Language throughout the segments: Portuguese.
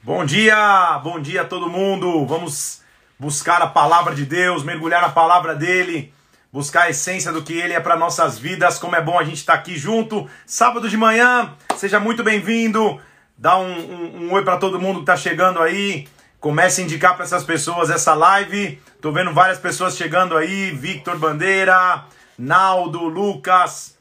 Bom dia, bom dia a todo mundo. Vamos buscar a palavra de Deus, mergulhar na palavra dele, buscar a essência do que ele é para nossas vidas. Como é bom a gente estar tá aqui junto. Sábado de manhã, seja muito bem-vindo. Dá um, um, um oi para todo mundo que está chegando aí. Comece a indicar para essas pessoas essa live. Tô vendo várias pessoas chegando aí. Victor Bandeira, Naldo, Lucas,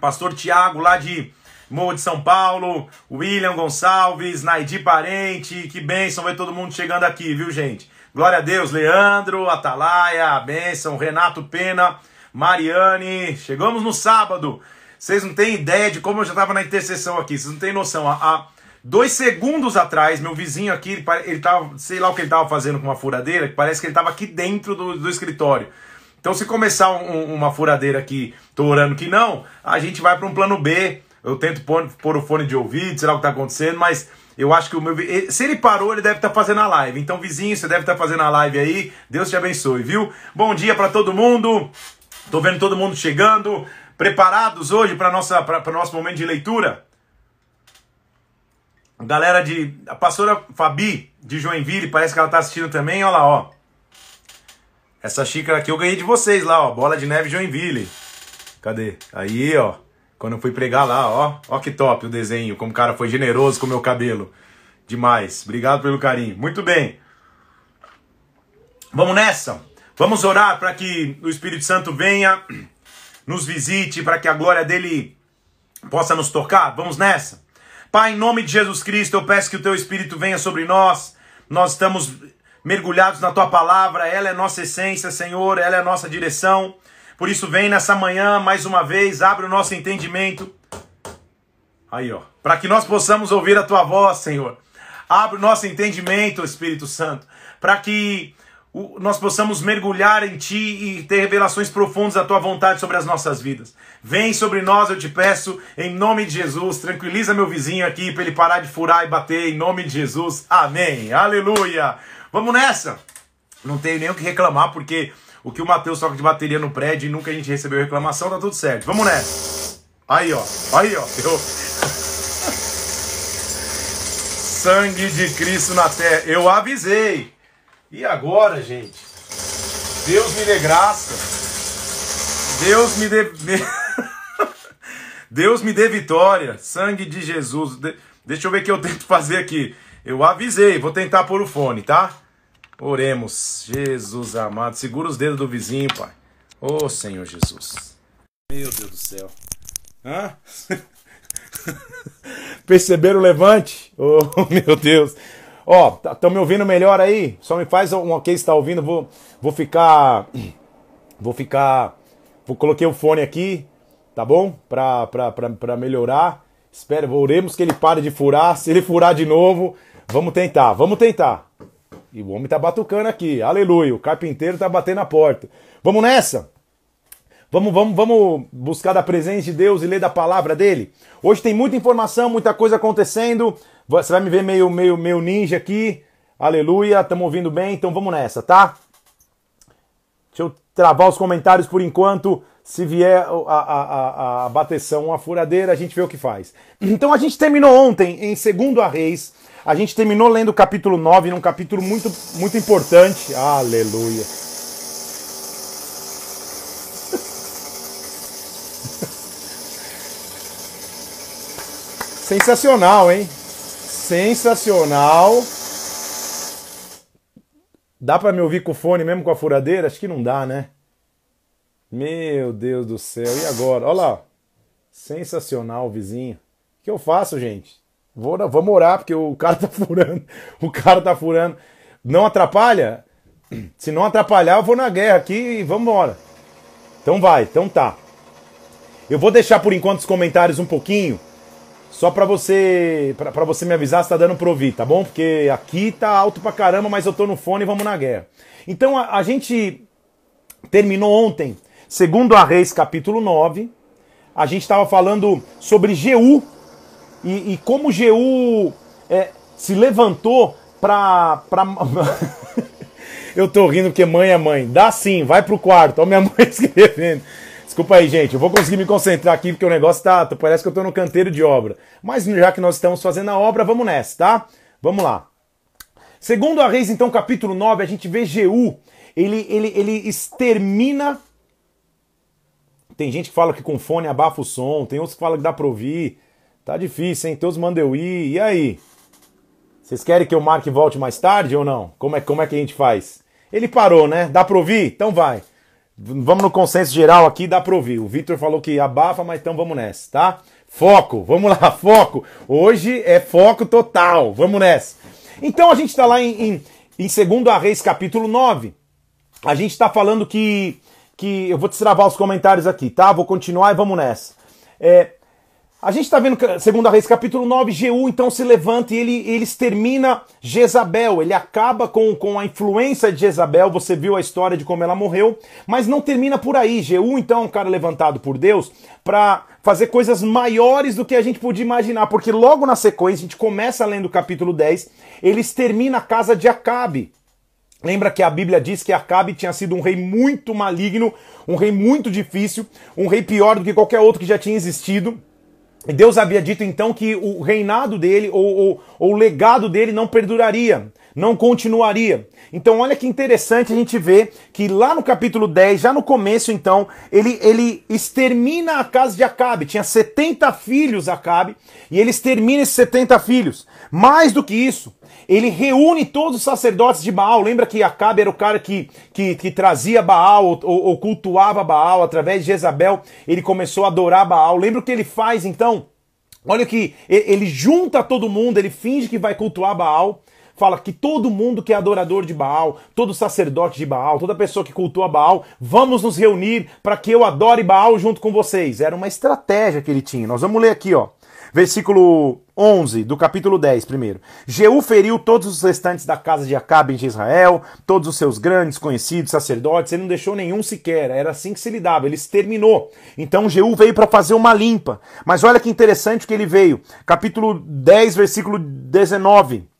Pastor Tiago lá de Morro de São Paulo, William Gonçalves, Naidi Parente, que bênção ver todo mundo chegando aqui, viu gente? Glória a Deus, Leandro, Atalaia, bênção, Renato Pena, Mariane, chegamos no sábado. Vocês não têm ideia de como eu já estava na intercessão aqui, vocês não têm noção. Há dois segundos atrás, meu vizinho aqui, ele tava, sei lá o que ele estava fazendo com uma furadeira, que parece que ele estava aqui dentro do, do escritório. Então, se começar um, uma furadeira aqui, tô orando que não, a gente vai para um plano B, eu tento pôr, pôr o fone de ouvido, sei lá o que está acontecendo, mas eu acho que o meu. Se ele parou, ele deve estar tá fazendo a live. Então, vizinho, você deve estar tá fazendo a live aí. Deus te abençoe, viu? Bom dia para todo mundo. Tô vendo todo mundo chegando. Preparados hoje para para nosso momento de leitura? Galera de. A pastora Fabi de Joinville, parece que ela está assistindo também. Olha lá, ó. Essa xícara aqui eu ganhei de vocês lá, ó. Bola de neve Joinville. Cadê? Aí, ó. Quando eu fui pregar lá, ó, ó que top o desenho, como o cara foi generoso com o meu cabelo. Demais. Obrigado pelo carinho. Muito bem. Vamos nessa. Vamos orar para que o Espírito Santo venha, nos visite, para que a glória dele possa nos tocar. Vamos nessa. Pai, em nome de Jesus Cristo, eu peço que o teu Espírito venha sobre nós. Nós estamos mergulhados na tua palavra, ela é nossa essência, Senhor, ela é nossa direção. Por isso, vem nessa manhã, mais uma vez, abre o nosso entendimento. Aí, ó. Para que nós possamos ouvir a tua voz, Senhor. Abre o nosso entendimento, Espírito Santo. Para que nós possamos mergulhar em Ti e ter revelações profundas da Tua vontade sobre as nossas vidas. Vem sobre nós, eu te peço, em nome de Jesus. Tranquiliza meu vizinho aqui para ele parar de furar e bater, em nome de Jesus. Amém. Aleluia. Vamos nessa. Não tenho nem o que reclamar, porque o que o Matheus toca de bateria no prédio e nunca a gente recebeu reclamação, tá tudo certo. Vamos nessa. Aí, ó. Aí, ó. Eu... Sangue de Cristo na terra. Eu avisei. E agora, gente? Deus me dê graça. Deus me dê. Deus me dê vitória. Sangue de Jesus. De... Deixa eu ver o que eu tento fazer aqui. Eu avisei. Vou tentar pôr o fone, tá? Oremos, Jesus amado, segura os dedos do vizinho, Pai. Ô oh, Senhor Jesus. Meu Deus do céu. Hã? Perceberam o levante? Oh, meu Deus. Ó, oh, estão me ouvindo melhor aí? Só me faz um ok está ouvindo. Vou, vou ficar. Vou ficar. Vou coloquei o fone aqui, tá bom? Pra, pra, pra, pra melhorar. Espero, oremos que ele pare de furar. Se ele furar de novo, vamos tentar, vamos tentar. E o homem tá batucando aqui. Aleluia. O carpinteiro tá batendo na porta. Vamos nessa? Vamos, vamos, vamos buscar da presença de Deus e ler da palavra dele? Hoje tem muita informação, muita coisa acontecendo. Você vai me ver meio, meio, meio ninja aqui. Aleluia. Estamos ouvindo bem, então vamos nessa, tá? Deixa eu travar os comentários por enquanto. Se vier a, a, a, a bateção, uma furadeira, a gente vê o que faz. Então a gente terminou ontem em 2 a Reis a gente terminou lendo o capítulo 9, num capítulo muito, muito importante. Aleluia. Sensacional, hein? Sensacional. Dá para me ouvir com o fone mesmo com a furadeira? Acho que não dá, né? Meu Deus do céu. E agora? Olha lá. Sensacional, vizinho. O que eu faço, gente? Vou, vamos orar, porque o cara tá furando. O cara tá furando. Não atrapalha? Se não atrapalhar, eu vou na guerra aqui e vamos embora. Então vai, então tá. Eu vou deixar por enquanto os comentários um pouquinho, só para você para você me avisar se tá dando pra ouvir, tá bom? Porque aqui tá alto pra caramba, mas eu tô no fone e vamos na guerra. Então a, a gente terminou ontem, segundo a Reis capítulo 9, a gente estava falando sobre Jeú, e, e como GU é, se levantou pra. pra... eu tô rindo porque mãe é mãe. Dá sim, vai pro quarto. Olha minha mãe escrevendo. Desculpa aí, gente. Eu vou conseguir me concentrar aqui porque o negócio tá. Parece que eu tô no canteiro de obra. Mas já que nós estamos fazendo a obra, vamos nessa, tá? Vamos lá. Segundo a Reis, então, capítulo 9, a gente vê Jeú. Ele, ele, ele extermina. Tem gente que fala que com fone abafa o som, tem outros que falam que dá pra ouvir. Tá difícil, hein? Todos mandam eu ir. E aí? Vocês querem que eu marque e volte mais tarde ou não? Como é, como é que a gente faz? Ele parou, né? Dá pra ouvir? Então vai. Vamos no consenso geral aqui, dá pra ouvir. O Victor falou que abafa, mas então vamos nessa, tá? Foco, vamos lá, foco. Hoje é foco total, vamos nessa. Então a gente está lá em, em, em 2 Reis, capítulo 9. A gente está falando que, que. Eu vou destravar os comentários aqui, tá? Vou continuar e vamos nessa. É, a gente está vendo, segundo a Reis, capítulo 9, Jeú então se levanta e ele, ele extermina Jezabel. Ele acaba com, com a influência de Jezabel. Você viu a história de como ela morreu. Mas não termina por aí. Jeú, então, é um cara levantado por Deus para fazer coisas maiores do que a gente podia imaginar. Porque logo na sequência, a gente começa lendo o capítulo 10, ele extermina a casa de Acabe. Lembra que a Bíblia diz que Acabe tinha sido um rei muito maligno, um rei muito difícil, um rei pior do que qualquer outro que já tinha existido. Deus havia dito então que o reinado dele ou, ou, ou, o legado dele não perduraria, não continuaria. Então, olha que interessante a gente ver que lá no capítulo 10, já no começo, então, ele, ele extermina a casa de Acabe. Tinha 70 filhos, Acabe, e ele extermina esses 70 filhos. Mais do que isso, ele reúne todos os sacerdotes de Baal. Lembra que Acabe era o cara que, que, que trazia Baal ou, ou, cultuava Baal através de Jezabel. Ele começou a adorar Baal. Lembra o que ele faz então? Olha que ele junta todo mundo, ele finge que vai cultuar Baal. Fala que todo mundo que é adorador de Baal, todo sacerdote de Baal, toda pessoa que cultua Baal, vamos nos reunir para que eu adore Baal junto com vocês. Era uma estratégia que ele tinha. Nós vamos ler aqui, ó. Versículo 11 do capítulo 10, primeiro. Jeú feriu todos os restantes da casa de Acabe em Israel, todos os seus grandes conhecidos sacerdotes, ele não deixou nenhum sequer, era assim que se lidava, ele exterminou. Então Jeú veio para fazer uma limpa. Mas olha que interessante que ele veio. Capítulo 10, versículo 19.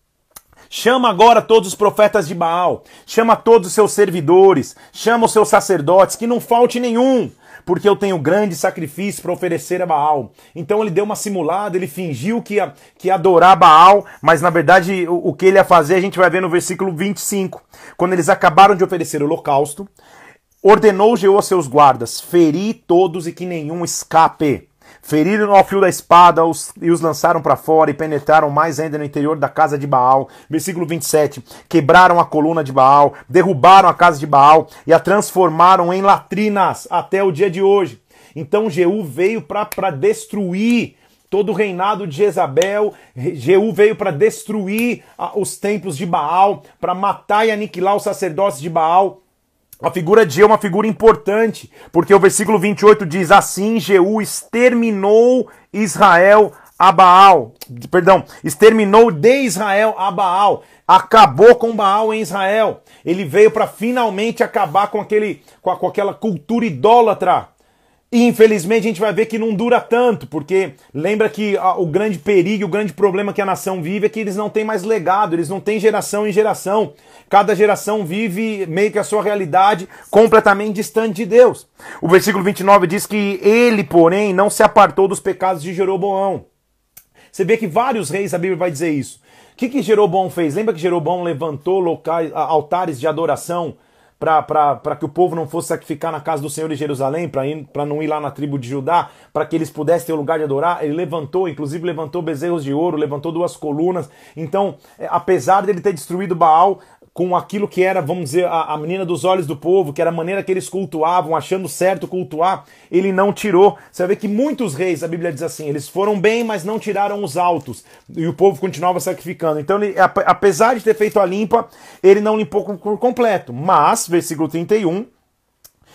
Chama agora todos os profetas de Baal, chama todos os seus servidores, chama os seus sacerdotes, que não falte nenhum porque eu tenho grande sacrifício para oferecer a Baal. Então ele deu uma simulada, ele fingiu que ia, que ia adorar Baal, mas na verdade o, o que ele ia fazer a gente vai ver no versículo 25. Quando eles acabaram de oferecer o holocausto, ordenou Jeú a seus guardas: feri todos e que nenhum escape. Feriram ao fio da espada os, e os lançaram para fora e penetraram mais ainda no interior da casa de Baal. Versículo 27. Quebraram a coluna de Baal, derrubaram a casa de Baal e a transformaram em latrinas até o dia de hoje. Então Jeú veio para destruir todo o reinado de Jezabel. Jeú veio para destruir os templos de Baal, para matar e aniquilar os sacerdotes de Baal. A figura de Jeú é uma figura importante, porque o versículo 28 diz: Assim Jeú exterminou Israel a Baal. Perdão, exterminou de Israel a Baal. Acabou com Baal em Israel. Ele veio para finalmente acabar com, aquele, com, a, com aquela cultura idólatra e infelizmente a gente vai ver que não dura tanto, porque lembra que a, o grande perigo, o grande problema que a nação vive é que eles não têm mais legado, eles não têm geração em geração. Cada geração vive meio que a sua realidade completamente distante de Deus. O versículo 29 diz que ele, porém, não se apartou dos pecados de Jeroboão. Você vê que vários reis, a Bíblia vai dizer isso. O que, que Jeroboão fez? Lembra que Jeroboão levantou locais, altares de adoração para que o povo não fosse sacrificar na casa do Senhor em Jerusalém, para não ir lá na tribo de Judá, para que eles pudessem ter um lugar de adorar. Ele levantou, inclusive levantou bezerros de ouro, levantou duas colunas. Então, é, apesar dele ter destruído Baal, com aquilo que era, vamos dizer, a, a, menina dos olhos do povo, que era a maneira que eles cultuavam, achando certo cultuar, ele não tirou. Você ver que muitos reis, a Bíblia diz assim, eles foram bem, mas não tiraram os altos, e o povo continuava sacrificando. Então, ele, apesar de ter feito a limpa, ele não limpou por completo. Mas, versículo 31,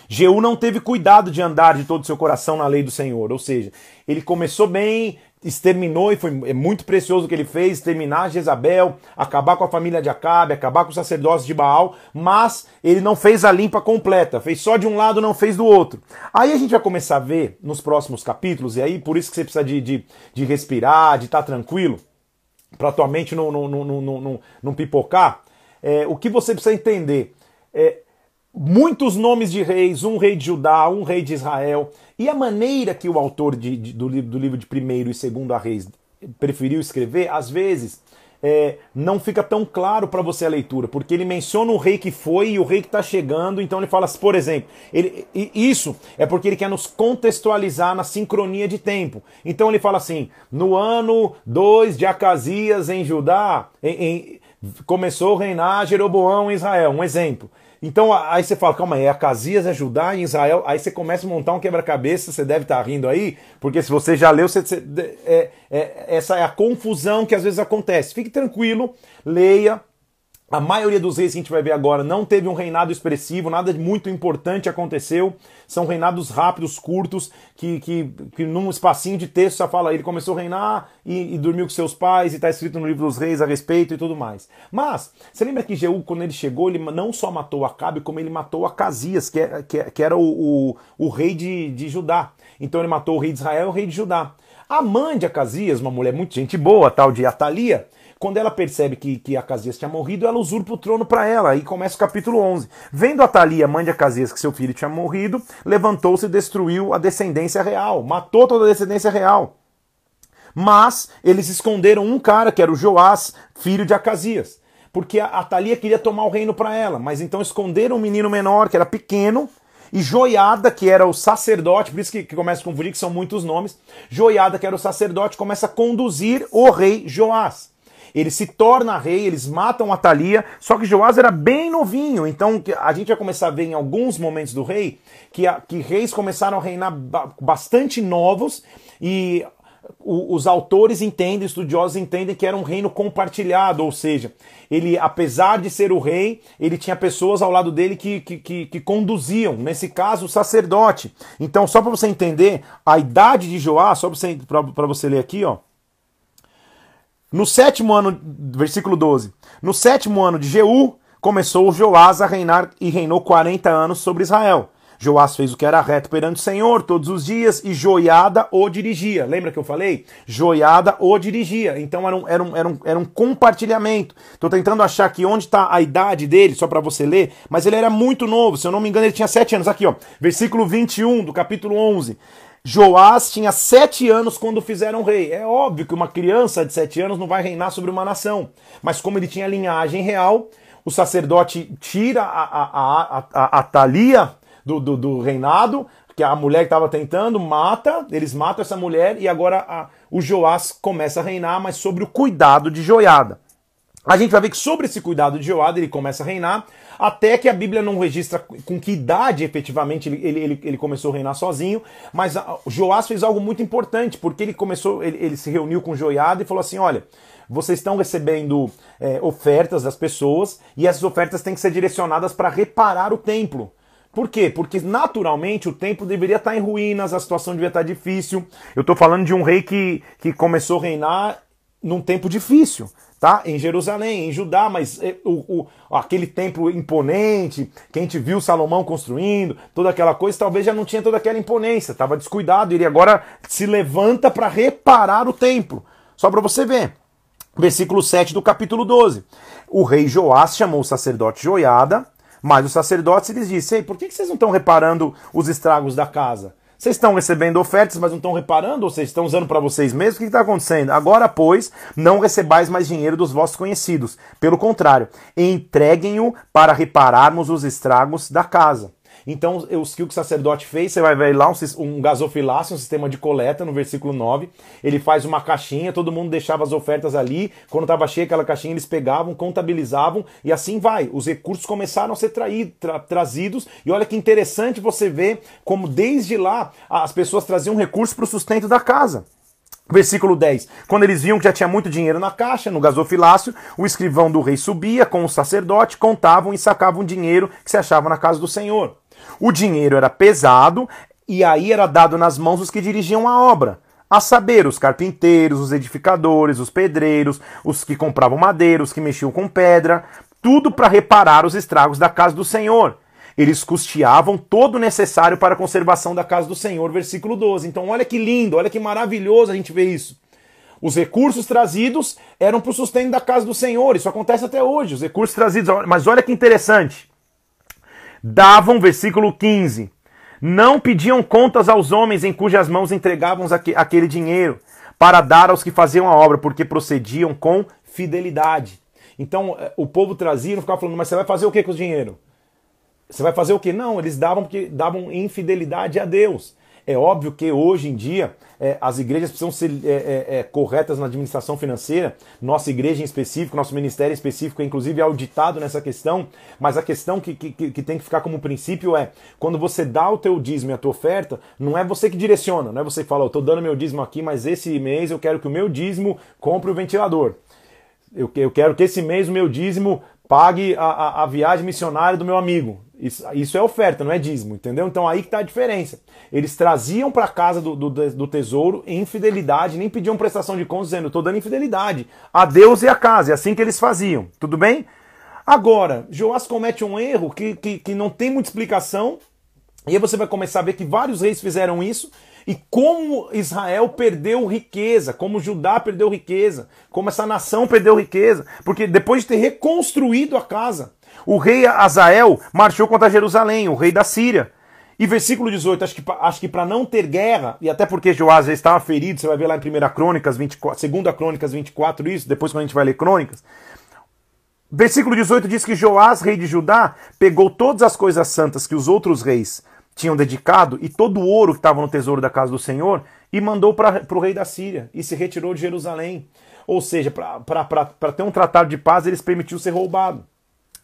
Jeú não teve cuidado de andar de todo o seu coração na lei do Senhor, ou seja, ele começou bem, exterminou, e foi muito precioso o que ele fez, exterminar Jezabel, acabar com a família de Acabe, acabar com os sacerdotes de Baal, mas ele não fez a limpa completa, fez só de um lado, não fez do outro. Aí a gente vai começar a ver nos próximos capítulos, e aí por isso que você precisa de, de, de respirar, de estar tranquilo, para tua mente não, não, não, não, não, não pipocar, é, o que você precisa entender é muitos nomes de reis, um rei de Judá, um rei de Israel, e a maneira que o autor de, de, do, livro, do livro de primeiro e segundo a reis preferiu escrever, às vezes é, não fica tão claro para você a leitura, porque ele menciona o rei que foi e o rei que está chegando, então ele fala, por exemplo, ele, isso é porque ele quer nos contextualizar na sincronia de tempo. Então ele fala assim: no ano 2 de Acasias em Judá, em, em, começou a reinar Jeroboão em Israel, um exemplo. Então aí você fala, calma aí, Acasias é Judá e Israel. Aí você começa a montar um quebra-cabeça, você deve estar rindo aí, porque se você já leu, você, você, é, é, essa é a confusão que às vezes acontece. Fique tranquilo, leia, a maioria dos reis que a gente vai ver agora não teve um reinado expressivo, nada muito importante aconteceu. São reinados rápidos, curtos, que, que, que num espacinho de texto só fala ele começou a reinar e, e dormiu com seus pais, e está escrito no livro dos reis a respeito e tudo mais. Mas, você lembra que Jeú, quando ele chegou, ele não só matou Acabe, como ele matou Acasias, que, é, que, é, que era o, o, o rei de, de Judá. Então ele matou o rei de Israel e o rei de Judá. A mãe de Acasias, uma mulher muito gente boa, tal de Atalia, quando ela percebe que, que Acasias tinha morrido, ela usurpa o trono para ela. Aí começa o capítulo 11. Vendo Atalia, mãe de Acasias, que seu filho tinha morrido, levantou-se e destruiu a descendência real. Matou toda a descendência real. Mas eles esconderam um cara, que era o Joás, filho de Acasias. Porque a Atalia queria tomar o reino para ela. Mas então esconderam um menino menor, que era pequeno, e Joiada, que era o sacerdote, por isso que, que começa a confundir, que são muitos nomes. Joiada, que era o sacerdote, começa a conduzir o rei Joás ele se torna rei, eles matam Atalia, só que Joás era bem novinho, então a gente vai começar a ver em alguns momentos do rei que, a, que reis começaram a reinar bastante novos e os autores entendem, estudiosos entendem que era um reino compartilhado, ou seja, ele, apesar de ser o rei, ele tinha pessoas ao lado dele que, que, que, que conduziam, nesse caso, o sacerdote. Então, só para você entender, a idade de Joás, só para você, você ler aqui, ó. No sétimo ano, versículo 12. No sétimo ano de Jeú, começou Joás a reinar e reinou 40 anos sobre Israel. Joás fez o que era reto perante o Senhor todos os dias e Joiada o dirigia. Lembra que eu falei? Joiada o dirigia. Então era um, era um, era um, era um compartilhamento. Estou tentando achar aqui onde está a idade dele, só para você ler, mas ele era muito novo. Se eu não me engano, ele tinha 7 anos. Aqui, ó, versículo 21 do capítulo 11. Joás tinha sete anos quando fizeram rei. É óbvio que uma criança de sete anos não vai reinar sobre uma nação. Mas como ele tinha linhagem real, o sacerdote tira a, a, a, a, a Thalia do, do, do, reinado, que a mulher que estava tentando, mata, eles matam essa mulher e agora a, o Joás começa a reinar, mas sobre o cuidado de Joiada. A gente vai ver que sobre esse cuidado de Joada ele começa a reinar, até que a Bíblia não registra com que idade efetivamente ele, ele, ele começou a reinar sozinho, mas Joás fez algo muito importante, porque ele começou, ele, ele se reuniu com Joiada e falou assim: olha, vocês estão recebendo é, ofertas das pessoas e essas ofertas têm que ser direcionadas para reparar o templo. Por quê? Porque naturalmente o templo deveria estar em ruínas, a situação devia estar difícil. Eu estou falando de um rei que, que começou a reinar num tempo difícil tá? Em Jerusalém, em Judá, mas é, o, o, aquele templo imponente que a gente viu Salomão construindo, toda aquela coisa, talvez já não tinha toda aquela imponência, estava descuidado, ele agora se levanta para reparar o templo. Só para você ver. Versículo 7 do capítulo 12. O rei Joás chamou o sacerdote Joiada, mas os sacerdotes lhes Ei, por que vocês não estão reparando os estragos da casa? Vocês estão recebendo ofertas, mas não estão reparando, ou vocês estão usando para vocês mesmos? O que está acontecendo? Agora, pois, não recebais mais dinheiro dos vossos conhecidos. Pelo contrário, entreguem-o para repararmos os estragos da casa. Então, o que o sacerdote fez, você vai ver lá um, um gasofilácio, um sistema de coleta, no versículo 9. Ele faz uma caixinha, todo mundo deixava as ofertas ali. Quando estava cheia aquela caixinha, eles pegavam, contabilizavam e assim vai. Os recursos começaram a ser traído, tra trazidos. E olha que interessante você ver como desde lá as pessoas traziam recursos para o sustento da casa. Versículo 10. Quando eles viam que já tinha muito dinheiro na caixa, no gasofilácio, o escrivão do rei subia com o sacerdote, contavam e sacavam dinheiro que se achava na casa do Senhor. O dinheiro era pesado e aí era dado nas mãos dos que dirigiam a obra. A saber, os carpinteiros, os edificadores, os pedreiros, os que compravam madeira, os que mexiam com pedra, tudo para reparar os estragos da casa do Senhor. Eles custeavam todo o necessário para a conservação da casa do Senhor, versículo 12. Então, olha que lindo, olha que maravilhoso a gente ver isso. Os recursos trazidos eram para o sustento da casa do Senhor. Isso acontece até hoje. Os recursos trazidos. Mas olha que interessante davam, versículo 15, não pediam contas aos homens em cujas mãos entregavam aquele dinheiro, para dar aos que faziam a obra, porque procediam com fidelidade. Então eh, o povo trazia e não ficava falando, mas você vai fazer o que com o dinheiro? Você vai fazer o que? Não, eles davam porque davam infidelidade a Deus. É óbvio que hoje em dia é, as igrejas precisam ser é, é, é, corretas na administração financeira. Nossa igreja em específico, nosso ministério em específico, é inclusive auditado nessa questão. Mas a questão que, que, que tem que ficar como princípio é: quando você dá o teu dízimo e a tua oferta, não é você que direciona, não é você que fala, eu estou dando meu dízimo aqui, mas esse mês eu quero que o meu dízimo compre o ventilador. Eu, eu quero que esse mês o meu dízimo pague a, a, a viagem missionária do meu amigo. Isso, isso, é oferta, não é dízimo, entendeu? Então aí que está a diferença. Eles traziam para casa do, do, do, tesouro infidelidade, nem pediam prestação de contas dizendo, estou dando infidelidade a Deus e a casa. É assim que eles faziam, tudo bem? Agora, Joás comete um erro que, que, que não tem muita explicação, e aí você vai começar a ver que vários reis fizeram isso, e como Israel perdeu riqueza, como Judá perdeu riqueza, como essa nação perdeu riqueza, porque depois de ter reconstruído a casa, o rei Azael marchou contra Jerusalém, o rei da Síria. E versículo 18, acho que, acho que para não ter guerra, e até porque Joás já estava ferido, você vai ver lá em 1 Crônicas 24, 2 Crônicas 24, isso, depois quando a gente vai ler Crônicas. Versículo 18 diz que Joás, rei de Judá, pegou todas as coisas santas que os outros reis tinham dedicado e todo o ouro que estava no tesouro da casa do Senhor e mandou para o rei da Síria e se retirou de Jerusalém. Ou seja, para ter um tratado de paz, eles permitiu ser roubado.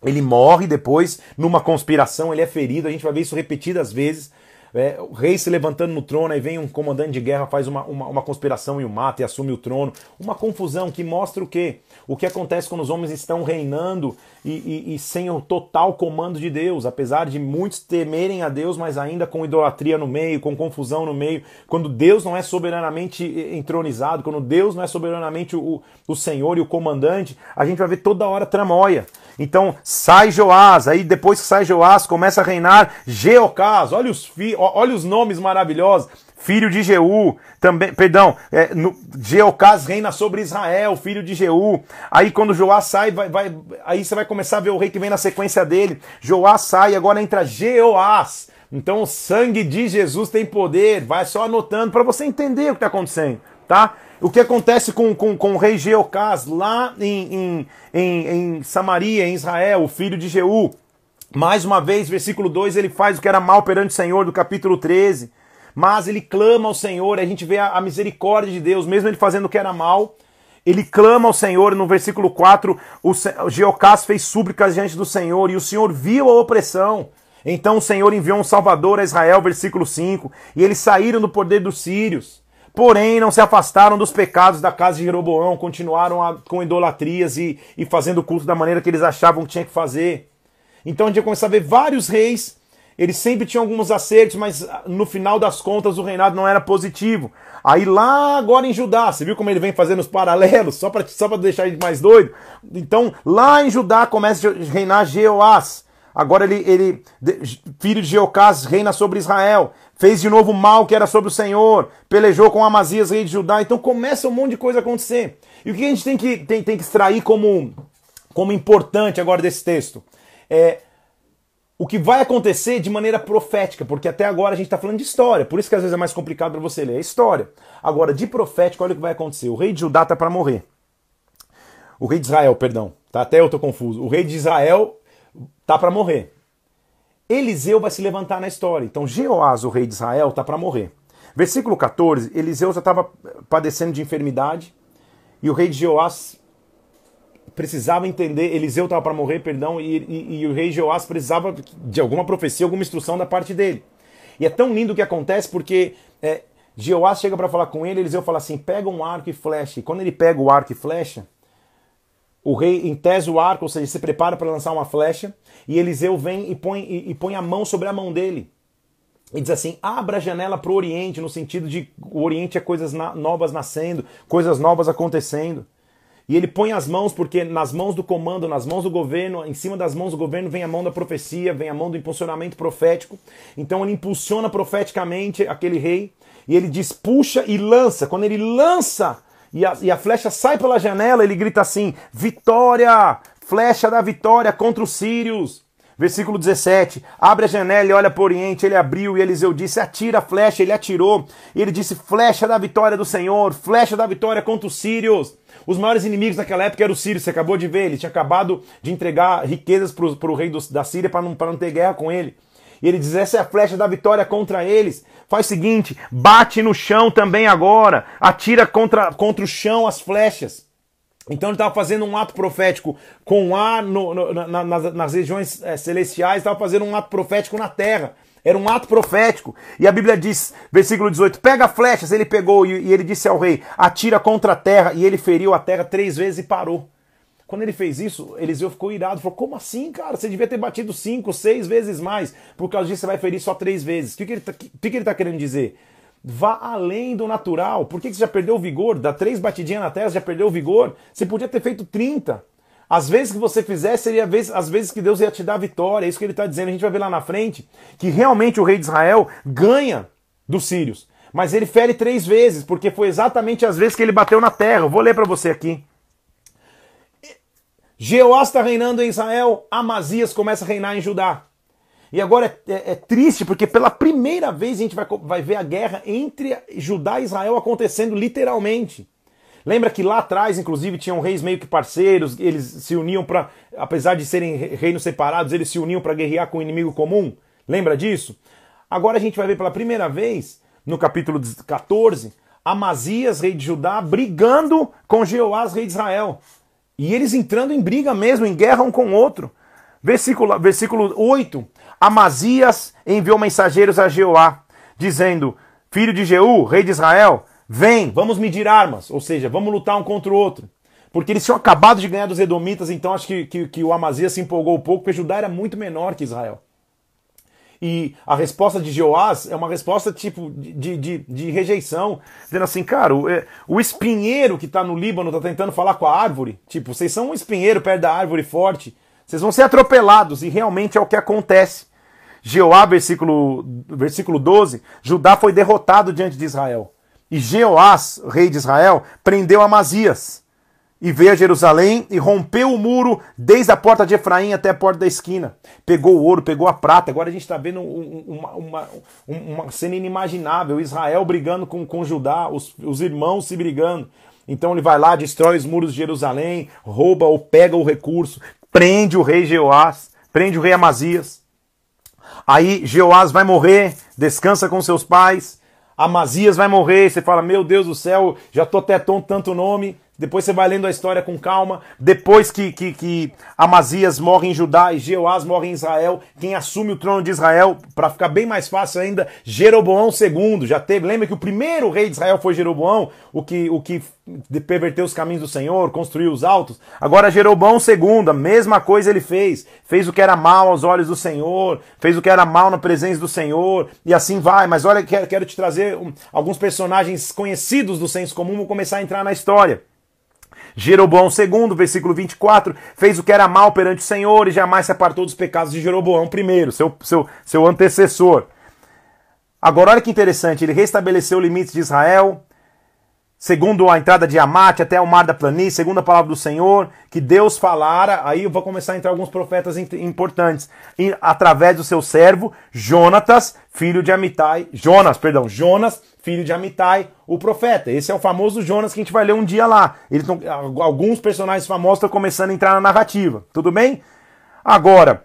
Ele morre depois numa conspiração, ele é ferido, a gente vai ver isso repetidas vezes. É, o rei se levantando no trono, aí vem um comandante de guerra, faz uma, uma, uma, conspiração e o mata e assume o trono. Uma confusão que mostra o quê? O que acontece quando os homens estão reinando e, e, e, sem o total comando de Deus, apesar de muitos temerem a Deus, mas ainda com idolatria no meio, com confusão no meio, quando Deus não é soberanamente entronizado, quando Deus não é soberanamente o, o Senhor e o comandante, a gente vai ver toda hora tramóia. Então sai Joás, aí depois que sai Joás, começa a reinar Geocás. Olha os, fi, olha os nomes maravilhosos. Filho de Jeú, também, perdão, é, no, Geocás reina sobre Israel, filho de Jeú. Aí quando Joás sai, vai, vai, aí você vai começar a ver o rei que vem na sequência dele. Joás sai, agora entra Jeoás. Então o sangue de Jesus tem poder. Vai só anotando para você entender o que está acontecendo, tá? O que acontece com, com, com o rei Geocás lá em, em, em, em Samaria, em Israel, o filho de Jeú. Mais uma vez, versículo 2, ele faz o que era mal perante o Senhor, do capítulo 13. Mas ele clama ao Senhor, a gente vê a, a misericórdia de Deus, mesmo ele fazendo o que era mal. Ele clama ao Senhor, no versículo 4, o, o fez súplicas diante do Senhor, e o Senhor viu a opressão. Então o Senhor enviou um Salvador a Israel, versículo 5, e eles saíram do poder dos sírios. Porém, não se afastaram dos pecados da casa de Jeroboão, continuaram a, com idolatrias e, e fazendo culto da maneira que eles achavam que tinha que fazer. Então a gente vai começar a ver vários reis, eles sempre tinham alguns acertos, mas ah, no final das contas o reinado não era positivo. Aí lá agora em Judá, você viu como ele vem fazendo os paralelos, só para só deixar ele mais doido? Então lá em Judá começa a reinar Jeoás. Agora ele, ele filho de Jeocás, reina sobre Israel fez de novo mal que era sobre o Senhor, pelejou com Amazias, rei de Judá. Então começa um monte de coisa a acontecer. E o que a gente tem que, tem, tem que extrair como, como importante agora desse texto? É o que vai acontecer de maneira profética, porque até agora a gente está falando de história, por isso que às vezes é mais complicado para você ler, é história. Agora, de profético, olha o que vai acontecer. O rei de Judá está para morrer. O rei de Israel, perdão, tá? Até eu estou confuso. O rei de Israel tá para morrer. Eliseu vai se levantar na história. Então, Jeoás, o rei de Israel, está para morrer. Versículo 14: Eliseu já estava padecendo de enfermidade e o rei de Jeoás precisava entender. Eliseu estava para morrer, perdão, e, e, e, o rei Jeoás precisava de alguma profecia, alguma instrução da parte dele. E é tão lindo o que acontece porque é, Jeoás chega para falar com ele, Eliseu fala assim: pega um arco e flecha. E quando ele pega o arco e flecha, o rei entesa o arco, ou seja, se prepara para lançar uma flecha, e Eliseu vem e põe, e, e põe a mão sobre a mão dele. E diz assim: abra a janela para o Oriente, no sentido de o Oriente é coisas na, novas nascendo, coisas novas acontecendo. E ele põe as mãos, porque nas mãos do comando, nas mãos do governo, em cima das mãos do governo vem a mão da profecia, vem a mão do impulsionamento profético. Então ele impulsiona profeticamente aquele rei, e ele diz: puxa e lança. Quando ele lança e a, e a flecha sai pela janela, ele grita assim: Vitória! Flecha da vitória contra os sírios! Versículo 17: Abre a janela e olha para o oriente. Ele abriu e Eliseu disse: Atira a flecha. Ele atirou. E ele disse: Flecha da vitória do Senhor, flecha da vitória contra os sírios. Os maiores inimigos naquela época eram os sírios, você acabou de ver. Ele tinha acabado de entregar riquezas para o rei do, da Síria para não, não ter guerra com ele. E ele diz: Essa é a flecha da vitória contra eles. Faz o seguinte: bate no chão também agora. Atira contra, contra o chão as flechas. Então ele estava fazendo um ato profético com ar no, no, na, nas, nas, regiões é, celestiais, estava fazendo um ato profético na terra. Era um ato profético. E a Bíblia diz, versículo 18: pega flechas. Ele pegou e, e ele disse ao rei: atira contra a terra. E ele feriu a terra três vezes e parou. Quando ele fez isso, Eliseu ficou irado. Falou: Como assim, cara? Você devia ter batido cinco, seis vezes mais. Por causa disso, você vai ferir só três vezes. O que, que ele está que, que tá querendo dizer? Vá além do natural. Por que, você já perdeu o vigor? Dá três batidinhas na terra, já perdeu o vigor? Você podia ter feito 30. As vezes que você fizesse, seria as vezes que Deus ia te dar a vitória. É isso que ele está dizendo. A gente vai ver lá na frente que realmente o rei de Israel ganha dos sírios. Mas ele fere três vezes, porque foi exatamente as vezes que ele bateu na terra. Eu vou ler para você aqui. Jeoás está reinando em Israel, Amazias começa a reinar em Judá. E agora é, é, é, triste porque pela primeira vez a gente vai, vai ver a guerra entre Judá e Israel acontecendo literalmente. Lembra que lá atrás, inclusive, tinham reis meio que parceiros, eles se uniam para, apesar de serem reinos separados, eles se uniam para guerrear com o inimigo comum? Lembra disso? Agora a gente vai ver pela primeira vez, no capítulo 14, Amazias, rei de Judá, brigando com Jeoás, rei de Israel. E eles entrando em briga mesmo, em guerra um com o outro. Versículo, versículo 8. Amazias enviou mensageiros a Jeoá, dizendo: Filho de Jeú, rei de Israel, vem, vamos medir armas, ou seja, vamos lutar um contra o outro. Porque eles tinham acabado de ganhar dos Edomitas, então acho que, que, que o Amazias se empolgou um pouco, porque Judá era muito menor que Israel. E a resposta de Jeoás é uma resposta tipo de, de, de rejeição, dizendo assim, cara, o, é, o espinheiro que está no Líbano está tentando falar com a árvore. Tipo, vocês são um espinheiro perto da árvore forte, vocês vão ser atropelados, e realmente é o que acontece. Jeoá, versículo, versículo 12, Judá foi derrotado diante de Israel. E Jeoás, rei de Israel, prendeu Amazias e veio a Jerusalém e rompeu o muro desde a porta de Efraim até a porta da esquina. Pegou o ouro, pegou a prata. Agora a gente está vendo uma, uma, uma, cena inimaginável: Israel brigando com, com Judá, os, os irmãos se brigando. Então ele vai lá, destrói os muros de Jerusalém, rouba ou pega o recurso, prende o rei Jeoás, prende o rei Amazias. Aí Jeoás vai morrer, descansa com seus pais. Amazias vai morrer, você fala, meu Deus do céu, já tô até tanto nome. Depois você vai lendo a história com calma. Depois que, que, que Amazias morre em Judá e Jeoás morre em Israel, quem assume o trono de Israel, para ficar bem mais fácil ainda, Jeroboão II. Já teve, lembra que o primeiro rei de Israel foi Jeroboão, o que, o que perverteu os caminhos do Senhor, construiu os altos. Agora Jeroboão II, a mesma coisa ele fez. Fez o que era mal aos olhos do Senhor, fez o que era mal na presença do Senhor, e assim vai. Mas olha, quero, quero te trazer alguns personagens conhecidos do senso comum, vou começar a entrar na história. Jeroboão II, versículo 24, fez o que era mal perante o Senhor e jamais se apartou dos pecados de Jeroboão I, seu, seu, seu antecessor. Agora, olha que interessante, ele restabeleceu o limite de Israel, segundo a entrada de Amate até o mar da planície, segundo a palavra do Senhor, que Deus falara, aí eu vou começar a entrar alguns profetas importantes, através do seu servo, Jonatas, filho de Amitai, Jonas, perdão, Jonas, filho de Amitai, o profeta. Esse é o famoso Jonas que a gente vai ler um dia lá. Eles tão, alguns personagens famosos estão começando a entrar na narrativa. Tudo bem? Agora,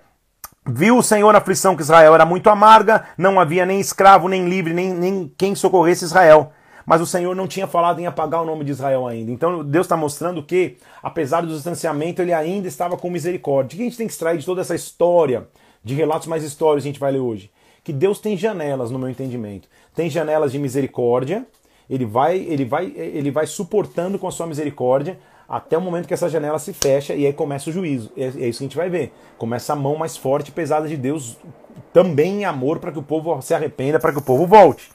viu o Senhor a aflição que Israel era muito amarga, não havia nem escravo, nem livre, nem, nem quem socorresse Israel. Mas o Senhor não tinha falado em apagar o nome de Israel ainda. Então Deus está mostrando que, apesar do distanciamento, ele ainda estava com misericórdia. O que a gente tem que extrair de toda essa história, de relatos mais histórios que a gente vai ler hoje? Que Deus tem janelas, no meu entendimento tem janelas de misericórdia, ele vai, ele vai, ele vai suportando com a sua misericórdia até o momento que essa janela se fecha e aí começa o juízo. É, é isso que a gente vai ver. Começa a mão mais forte e pesada de Deus também em amor para que o povo se arrependa, para que o povo volte.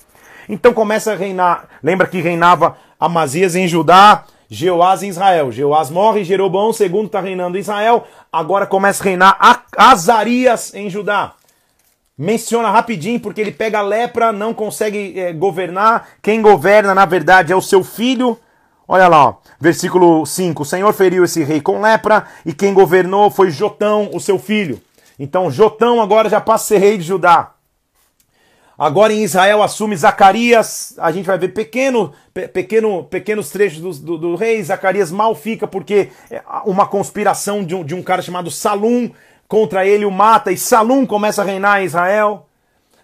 Então começa a reinar. Lembra que reinava Amazias em Judá, Jeoás em Israel. Jeoás morre, Jeroboão II está reinando em Israel. Agora começa a reinar Azarias em Judá menciona rapidinho, porque ele pega a lepra, não consegue é, governar. Quem governa, na verdade, é o seu filho. Olha lá, ó, versículo 5: O Senhor feriu esse rei com lepra, e quem governou foi Jotão, o seu filho. Então Jotão agora já passa a ser rei de Judá. Agora em Israel assume Zacarias, a gente vai ver pequeno, pequeno, pequenos trechos do, do, do, rei. Zacarias mal fica porque é, uma conspiração de um, de um cara chamado Salum contra ele o mata e Salum começa a reinar em Israel.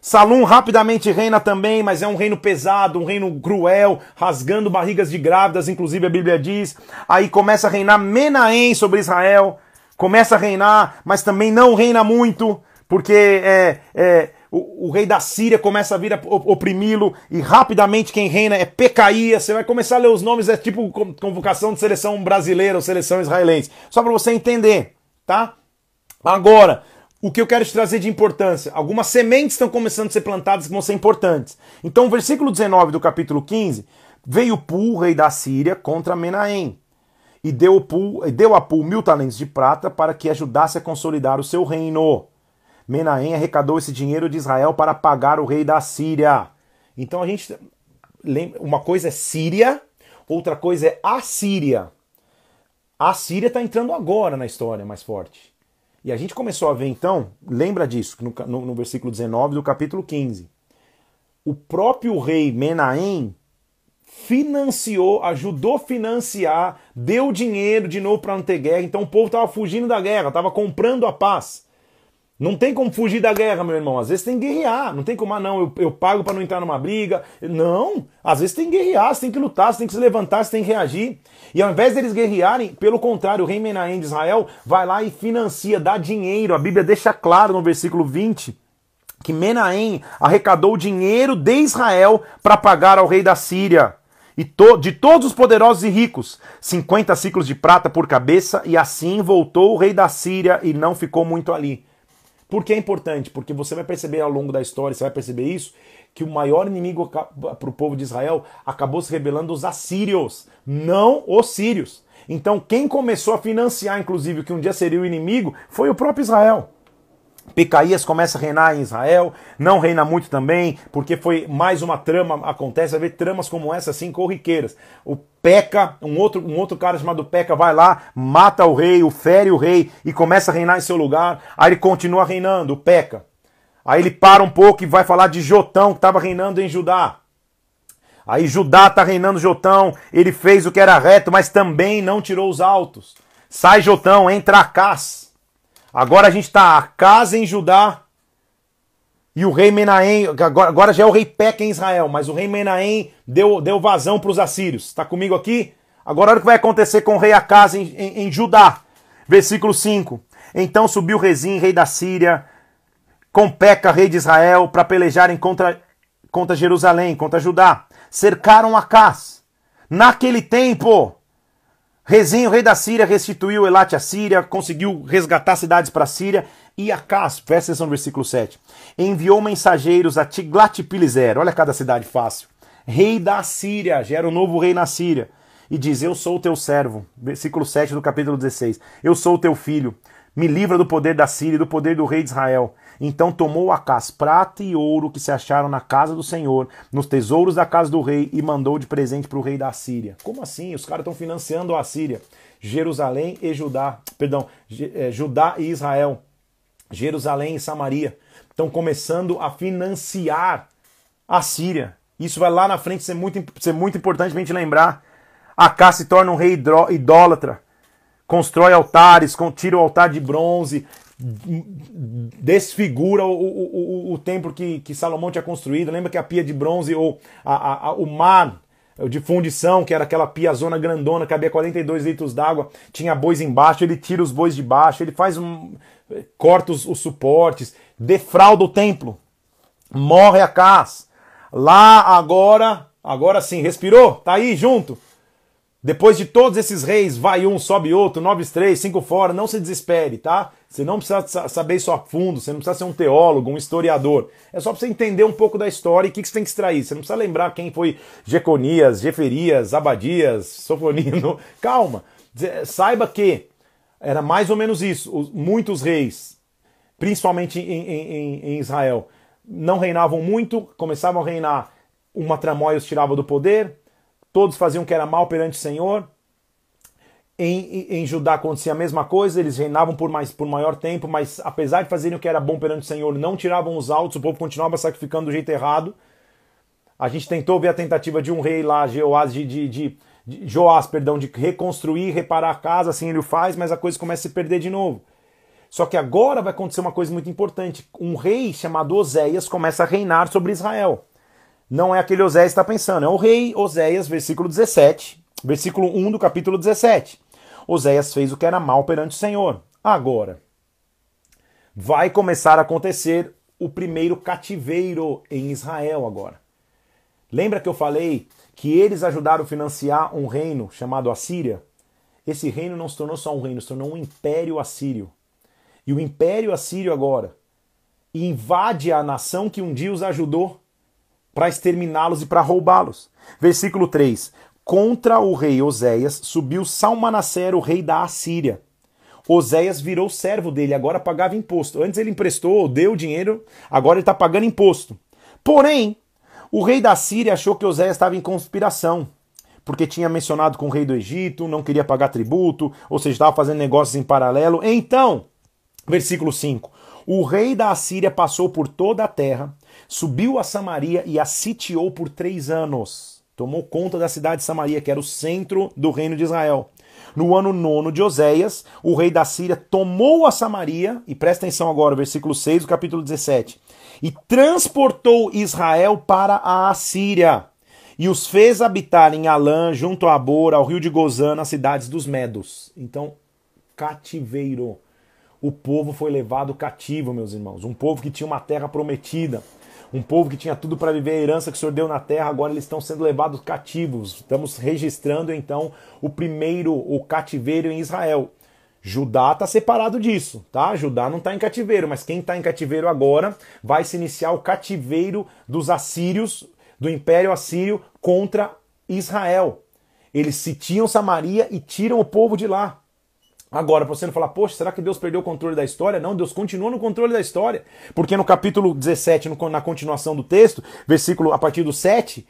Salum rapidamente reina também, mas é um reino pesado, um reino cruel, rasgando barrigas de grávidas, inclusive a Bíblia diz. Aí começa a reinar Menahem sobre Israel, começa a reinar, mas também não reina muito, porque é, é, o, rei da Síria começa a vir a oprimi-lo e rapidamente quem reina é Pecaías. Você vai começar a ler os nomes, é tipo convocação de seleção brasileira ou seleção israelense. Só para você entender, tá? Agora, o que eu quero te trazer de importância. Algumas sementes estão começando a ser plantadas que vão ser importantes. Então, o versículo 19 do capítulo 15, veio Pul, rei da Síria, contra Menahem. E deu, Pul, deu a Pul mil talentos de prata para que ajudasse a consolidar o seu reino. Menahem arrecadou esse dinheiro de Israel para pagar o rei da Síria. Então a gente uma coisa é Síria, outra coisa é Assíria. A Síria está entrando agora na história mais forte. E a gente começou a ver então, lembra disso, no, no, no versículo 19 do capítulo 15. O próprio rei Menahem financiou, ajudou a financiar, deu dinheiro de novo para ter guerra. Então o povo estava fugindo da guerra, estava comprando a paz. Não tem como fugir da guerra, meu irmão. Às vezes tem que guerrear. Não tem como, ah, não, eu, eu pago para não entrar numa briga. Não. Às vezes tem que guerrear, você tem que lutar, você tem que se levantar, você tem que reagir. E ao invés deles guerrearem, pelo contrário, o rei Menahem de Israel vai lá e financia, dá dinheiro. A Bíblia deixa claro no versículo 20 que Menahem arrecadou dinheiro de Israel para pagar ao rei da Síria. E to, de todos os poderosos e ricos, 50 ciclos de prata por cabeça, e assim voltou o rei da Síria e não ficou muito ali. Por que é importante? Porque você vai perceber ao longo da história, você vai perceber isso, que o maior inimigo para o povo de Israel acabou se rebelando os assírios, não os sírios. Então, quem começou a financiar, inclusive, o que um dia seria o inimigo, foi o próprio Israel. Pecaías começa a reinar em Israel, não reina muito também, porque foi mais uma trama, acontece, vai ver tramas como essa, assim, corriqueiras. O Peca, um outro, um outro cara chamado Peca vai lá, mata o rei, o fere o rei e começa a reinar em seu lugar, aí ele continua reinando, o Peca. Aí ele para um pouco e vai falar de Jotão, que estava reinando em Judá. Aí Judá está reinando Jotão, ele fez o que era reto, mas também não tirou os altos. Sai Jotão, entra Acás. Agora a gente está a casa em Judá e o rei Menahem, agora, agora já é o rei Peca em Israel, mas o rei Menahem deu, deu vazão para os assírios. Está comigo aqui? Agora olha o que vai acontecer com o rei Acas em, em, em Judá. Versículo 5. Então subiu Rezim, rei da Síria, com Peca, rei de Israel, para pelejarem contra, contra Jerusalém, contra Judá. Cercaram Acas. Naquele tempo, Rezinho, rei da Síria, restituiu Elate à Síria, conseguiu resgatar cidades para a Síria. E Acas, presta atenção no versículo 7, enviou mensageiros a Tiglat-Pileser, olha cada cidade fácil, rei da Síria, gera um novo rei na Síria, e diz, eu sou o teu servo, versículo 7 do capítulo 16, eu sou o teu filho, me livra do poder da Síria e do poder do rei de Israel. Então tomou Acas prata e ouro que se acharam na casa do Senhor, nos tesouros da casa do rei, e mandou de presente para o rei da Síria. Como assim? Os caras estão financiando a Síria. Jerusalém e Judá, perdão, é, Judá e Israel, Jerusalém e Samaria, estão começando a financiar a Síria. Isso vai lá na frente ser muito, ser muito importante a gente lembrar. Acá se torna um rei idólatra, constrói altares, tira o altar de bronze, desfigura o, o, o, o templo que, que Salomão tinha construído. Lembra que a pia de bronze ou a, a, a, o mar de fundição, que era aquela pia zona grandona, cabia 42 litros d'água, tinha bois embaixo, ele tira os bois de baixo, ele faz um. corta os, os suportes, defrauda o templo, morre a casa. Lá agora, agora sim, respirou? Tá aí junto? Depois de todos esses reis, vai um, sobe outro, nove, três, cinco fora, não se desespere, tá? Você não precisa saber isso a fundo, você não precisa ser um teólogo, um historiador. É só para você entender um pouco da história e o que, que você tem que extrair. Você não precisa lembrar quem foi Jeconias, Jeferias, Abadias, Sofonino. Calma. Saiba que era mais ou menos isso. Muitos reis, principalmente em, em, em Israel, não reinavam muito, começavam a reinar, uma tramóia os tirava do poder, todos faziam o que era mal perante o Senhor. Em, em, Judá acontecia a mesma coisa, eles reinavam por, mais, por maior tempo, mas apesar de fazerem o que era bom perante o Senhor, não tiravam os altos, o povo continuava sacrificando do jeito errado. A gente tentou ver a tentativa de um rei lá, Jeoás, de, de, de, de Joás, perdão, de reconstruir, reparar a casa, assim ele o faz, mas a coisa começa a se perder de novo. Só que agora vai acontecer uma coisa muito importante. Um rei chamado Oséias começa a reinar sobre Israel. Não é aquele Oséias que está pensando, é o rei Oséias, versículo 17, versículo 1 do capítulo 17. Oséias fez o que era mal perante o Senhor. Agora, vai começar a acontecer o primeiro cativeiro em Israel agora. Lembra que eu falei que eles ajudaram a financiar um reino chamado Assíria? Esse reino não se tornou só um reino, se tornou um império assírio. E o império assírio agora invade a nação que um dia os ajudou para exterminá-los e para roubá-los. Versículo 3: Contra o rei Oséias subiu Salmanassero, o rei da Assíria. Oséias virou servo dele, agora pagava imposto. Antes ele emprestou, deu dinheiro, agora ele está pagando imposto. Porém, o rei da Síria achou que Oséias estava em conspiração, porque tinha mencionado com o rei do Egito, não queria pagar tributo, ou seja, estava fazendo negócios em paralelo. Então, Versículo 5: O rei da Assíria passou por toda a terra, subiu a Samaria e a sitiou por três anos. Tomou conta da cidade de Samaria, que era o centro do reino de Israel. No ano nono de Oséias, o rei da Síria tomou a Samaria, e presta atenção agora, versículo 6 do capítulo 17, e transportou Israel para a Assíria, e os fez habitar em Alã, junto a Abor, ao rio de Gozã, nas cidades dos Medos. Então, cativeiro o povo foi levado cativo, meus irmãos. Um povo que tinha uma terra prometida. Um povo que tinha tudo para viver a herança que o Senhor deu na terra, agora eles estão sendo levados cativos. Estamos registrando então o primeiro, o cativeiro em Israel. Judá está separado disso, tá? Judá não está em cativeiro, mas quem está em cativeiro agora vai se iniciar o cativeiro dos assírios, do Império Assírio contra Israel. Eles sitiam Samaria e tiram o povo de lá. Agora, para você não falar, poxa, será que Deus perdeu o controle da história? Não, Deus continua no controle da história. Porque no capítulo 17, no, na continuação do texto, versículo a partir do 7,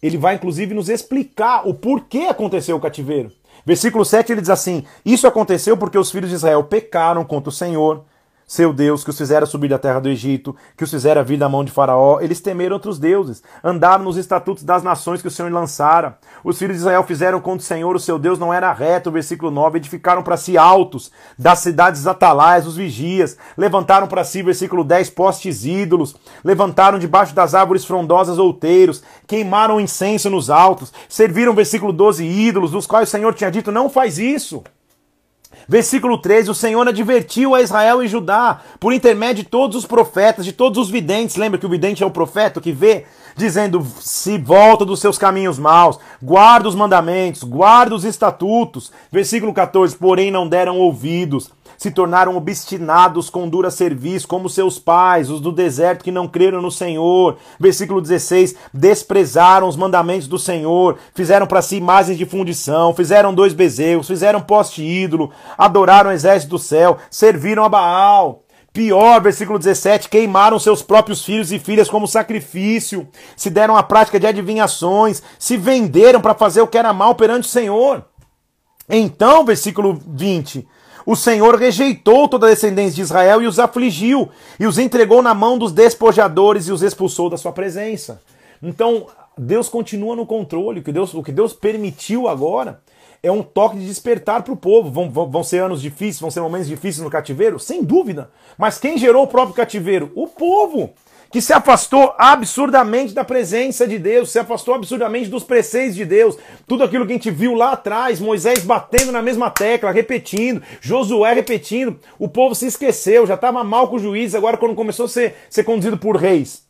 ele vai inclusive nos explicar o porquê aconteceu o cativeiro. Versículo 7 ele diz assim: Isso aconteceu porque os filhos de Israel pecaram contra o Senhor seu Deus, que os fizera subir da terra do Egito, que os fizera vir da mão de Faraó, eles temeram outros deuses, andaram nos estatutos das nações que o Senhor lançara. Os filhos de Israel fizeram contra o Senhor, o seu Deus não era reto, versículo 9, edificaram para si altos, das cidades atalaias, os vigias, levantaram para si, versículo 10, postes ídolos, levantaram debaixo das árvores frondosas outeiros, queimaram incenso nos altos, serviram, versículo 12, ídolos, dos quais o Senhor tinha dito, não faz isso. Versículo 13: O Senhor advertiu a Israel e Judá, por intermédio de todos os profetas, de todos os videntes. Lembra que o vidente é o profeta que vê, dizendo: Se volta dos seus caminhos maus, guarda os mandamentos, guarda os estatutos. Versículo 14: Porém não deram ouvidos se tornaram obstinados com dura serviço, como seus pais, os do deserto que não creram no Senhor. Versículo 16: desprezaram os mandamentos do Senhor, fizeram para si imagens de fundição, fizeram dois bezerros, fizeram poste ídolo, adoraram o exército do céu, serviram a Baal. Pior, versículo 17: queimaram seus próprios filhos e filhas como sacrifício, se deram à prática de adivinhações, se venderam para fazer o que era mal perante o Senhor. Então, versículo 20: o Senhor rejeitou toda a descendência de Israel e os afligiu, e os entregou na mão dos despojadores e os expulsou da sua presença. Então, Deus continua no controle, o que Deus, o que Deus permitiu agora é um toque de despertar para o povo. Vão, vão, vão ser anos difíceis, vão ser momentos difíceis no cativeiro? Sem dúvida. Mas quem gerou o próprio cativeiro? O povo que se afastou absurdamente da presença de Deus, se afastou absurdamente dos preceitos de Deus. Tudo aquilo que a gente viu lá atrás, Moisés batendo na mesma tecla, repetindo, Josué repetindo, o povo se esqueceu, já estava mal com o juiz, agora quando começou a ser, ser conduzido por reis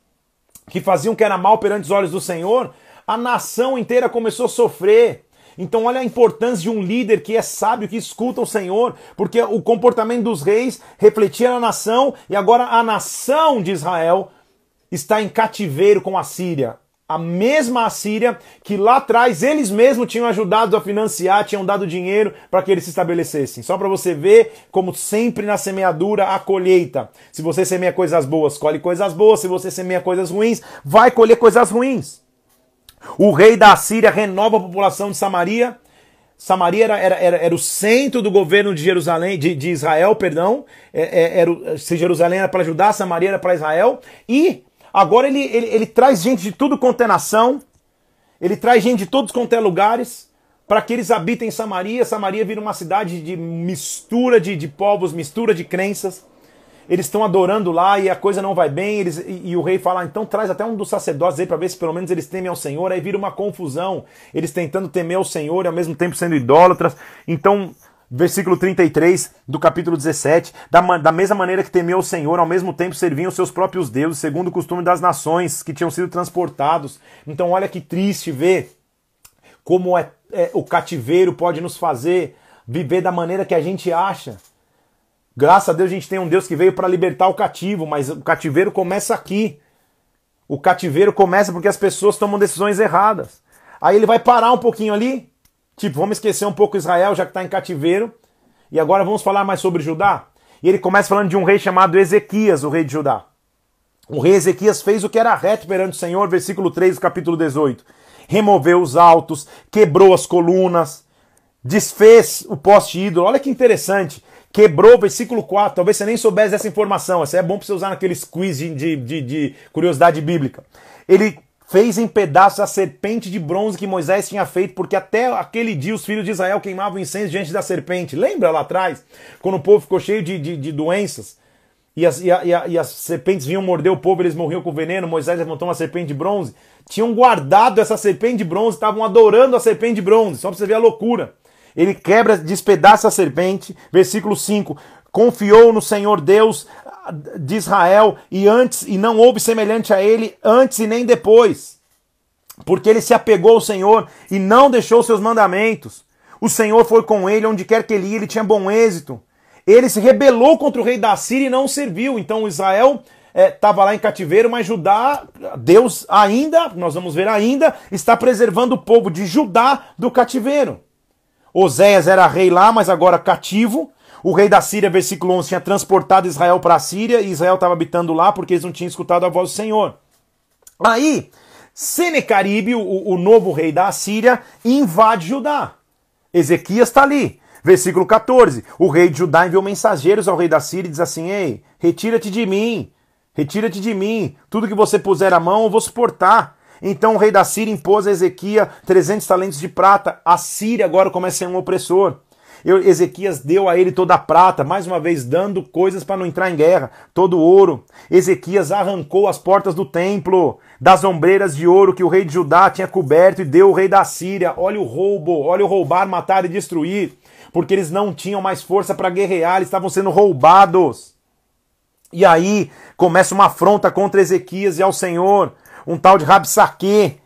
que faziam que era mal perante os olhos do Senhor, a nação inteira começou a sofrer. Então, olha a importância de um líder que é sábio, que escuta o Senhor, porque o comportamento dos reis refletia na nação e agora a nação de Israel está em cativeiro com a Síria. A mesma Assíria que lá atrás eles mesmos tinham ajudado a financiar, tinham dado dinheiro para que eles se estabelecessem. Só para você ver como sempre na semeadura a colheita. Se você semeia coisas boas, colhe coisas boas. Se você semeia coisas ruins, vai colher coisas ruins. O rei da Assíria renova a população de Samaria Samaria era, era, era, era, o centro do governo de Jerusalém, de, de Israel, perdão. É, é, era, se Jerusalém era para Judá, Samaria era para Israel. E agora ele, ele, ele traz gente de tudo quanto é nação, ele traz gente de todos quanto é lugares, para que eles habitem Samaria. Samaria vira uma cidade de mistura de, de povos, mistura de crenças eles estão adorando lá e a coisa não vai bem, eles, e, e o rei fala, ah, então traz até um dos sacerdotes aí para ver se pelo menos eles temem ao Senhor, aí vira uma confusão, eles tentando temer ao Senhor e ao mesmo tempo sendo idólatras. Então, versículo 33 do capítulo 17, da, da mesma maneira que temeu o Senhor, ao mesmo tempo serviam os seus próprios deuses, segundo o costume das nações que tinham sido transportados. Então, olha que triste ver como é, é o cativeiro pode nos fazer viver da maneira que a gente acha. Graças a Deus a gente tem um Deus que veio para libertar o cativo, mas o cativeiro começa aqui. O cativeiro começa porque as pessoas tomam decisões erradas. Aí ele vai parar um pouquinho ali, tipo, vamos esquecer um pouco Israel, já que está em cativeiro, e agora vamos falar mais sobre Judá. E ele começa falando de um rei chamado Ezequias, o rei de Judá. O rei Ezequias fez o que era reto perante o Senhor, versículo 3 do capítulo 18. Removeu os altos, quebrou as colunas, desfez o poste ídolo. Olha que interessante quebrou, versículo 4. Talvez você nem soubesse dessa informação. Essa é bom para você usar naqueles quiz de, de, de, de curiosidade bíblica. Ele fez em pedaços a serpente de bronze que Moisés tinha feito, porque até aquele dia os filhos de Israel queimavam incenso diante da serpente. Lembra lá atrás? Quando o povo ficou cheio de, de, de doenças e as, e, a, e, as serpentes vinham morder o povo, eles morriam com veneno. Moisés levantou uma serpente de bronze. Tinham guardado essa serpente de bronze, estavam adorando a serpente de bronze. Só para você ver a loucura. Ele quebra, despedaça a serpente. Versículo 5. Confiou no Senhor Deus de Israel e antes e não houve semelhante a ele antes e nem depois. Porque ele se apegou ao Senhor e não deixou seus mandamentos. O Senhor foi com ele onde quer que ele ia, ele tinha bom êxito. Ele se rebelou contra o rei da Síria e não o serviu. Então Israel estava é, lá em cativeiro, mas Judá, Deus ainda, nós vamos ver ainda, está preservando o povo de Judá do cativeiro. Oséias era rei lá, mas agora cativo. O rei da Síria, versículo 11, tinha transportado Israel para a Síria e Israel estava habitando lá porque eles não tinham escutado a voz do Senhor. Aí, Senecaribe, o, o novo rei da Síria, invade Judá. Ezequias está ali. Versículo 14: O rei de Judá enviou mensageiros ao rei da Síria e diz assim: Ei, retira-te de mim, retira-te de mim, tudo que você puser a mão eu vou suportar. Então o rei da Síria impôs a Ezequias 300 talentos de prata. A Síria agora começa a ser um opressor. Ezequias deu a ele toda a prata, mais uma vez dando coisas para não entrar em guerra, todo o ouro. Ezequias arrancou as portas do templo, das ombreiras de ouro que o rei de Judá tinha coberto e deu o rei da Síria. Olha o roubo, olha o roubar, matar e destruir, porque eles não tinham mais força para guerrear, eles estavam sendo roubados. E aí começa uma afronta contra Ezequias e ao Senhor um tal de Rabsaque.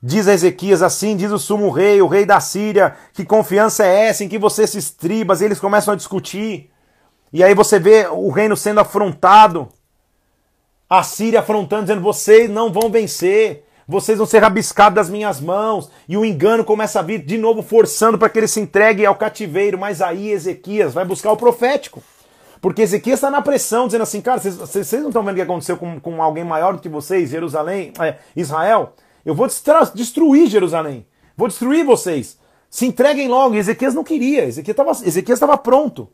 Diz a Ezequias assim, diz o sumo rei, o rei da Síria, que confiança é essa em que você se estribas, e eles começam a discutir. E aí você vê o reino sendo afrontado. A Síria afrontando, dizendo: vocês não vão vencer, vocês vão ser rabiscados das minhas mãos. E o engano começa a vir de novo, forçando para que ele se entregue ao cativeiro. Mas aí Ezequias vai buscar o profético. Porque Ezequias está na pressão, dizendo assim, cara, vocês não estão vendo o que aconteceu com, com alguém maior do que vocês, Jerusalém, é, Israel? Eu vou destruir Jerusalém, vou destruir vocês. Se entreguem logo. E Ezequias não queria, Ezequias estava pronto.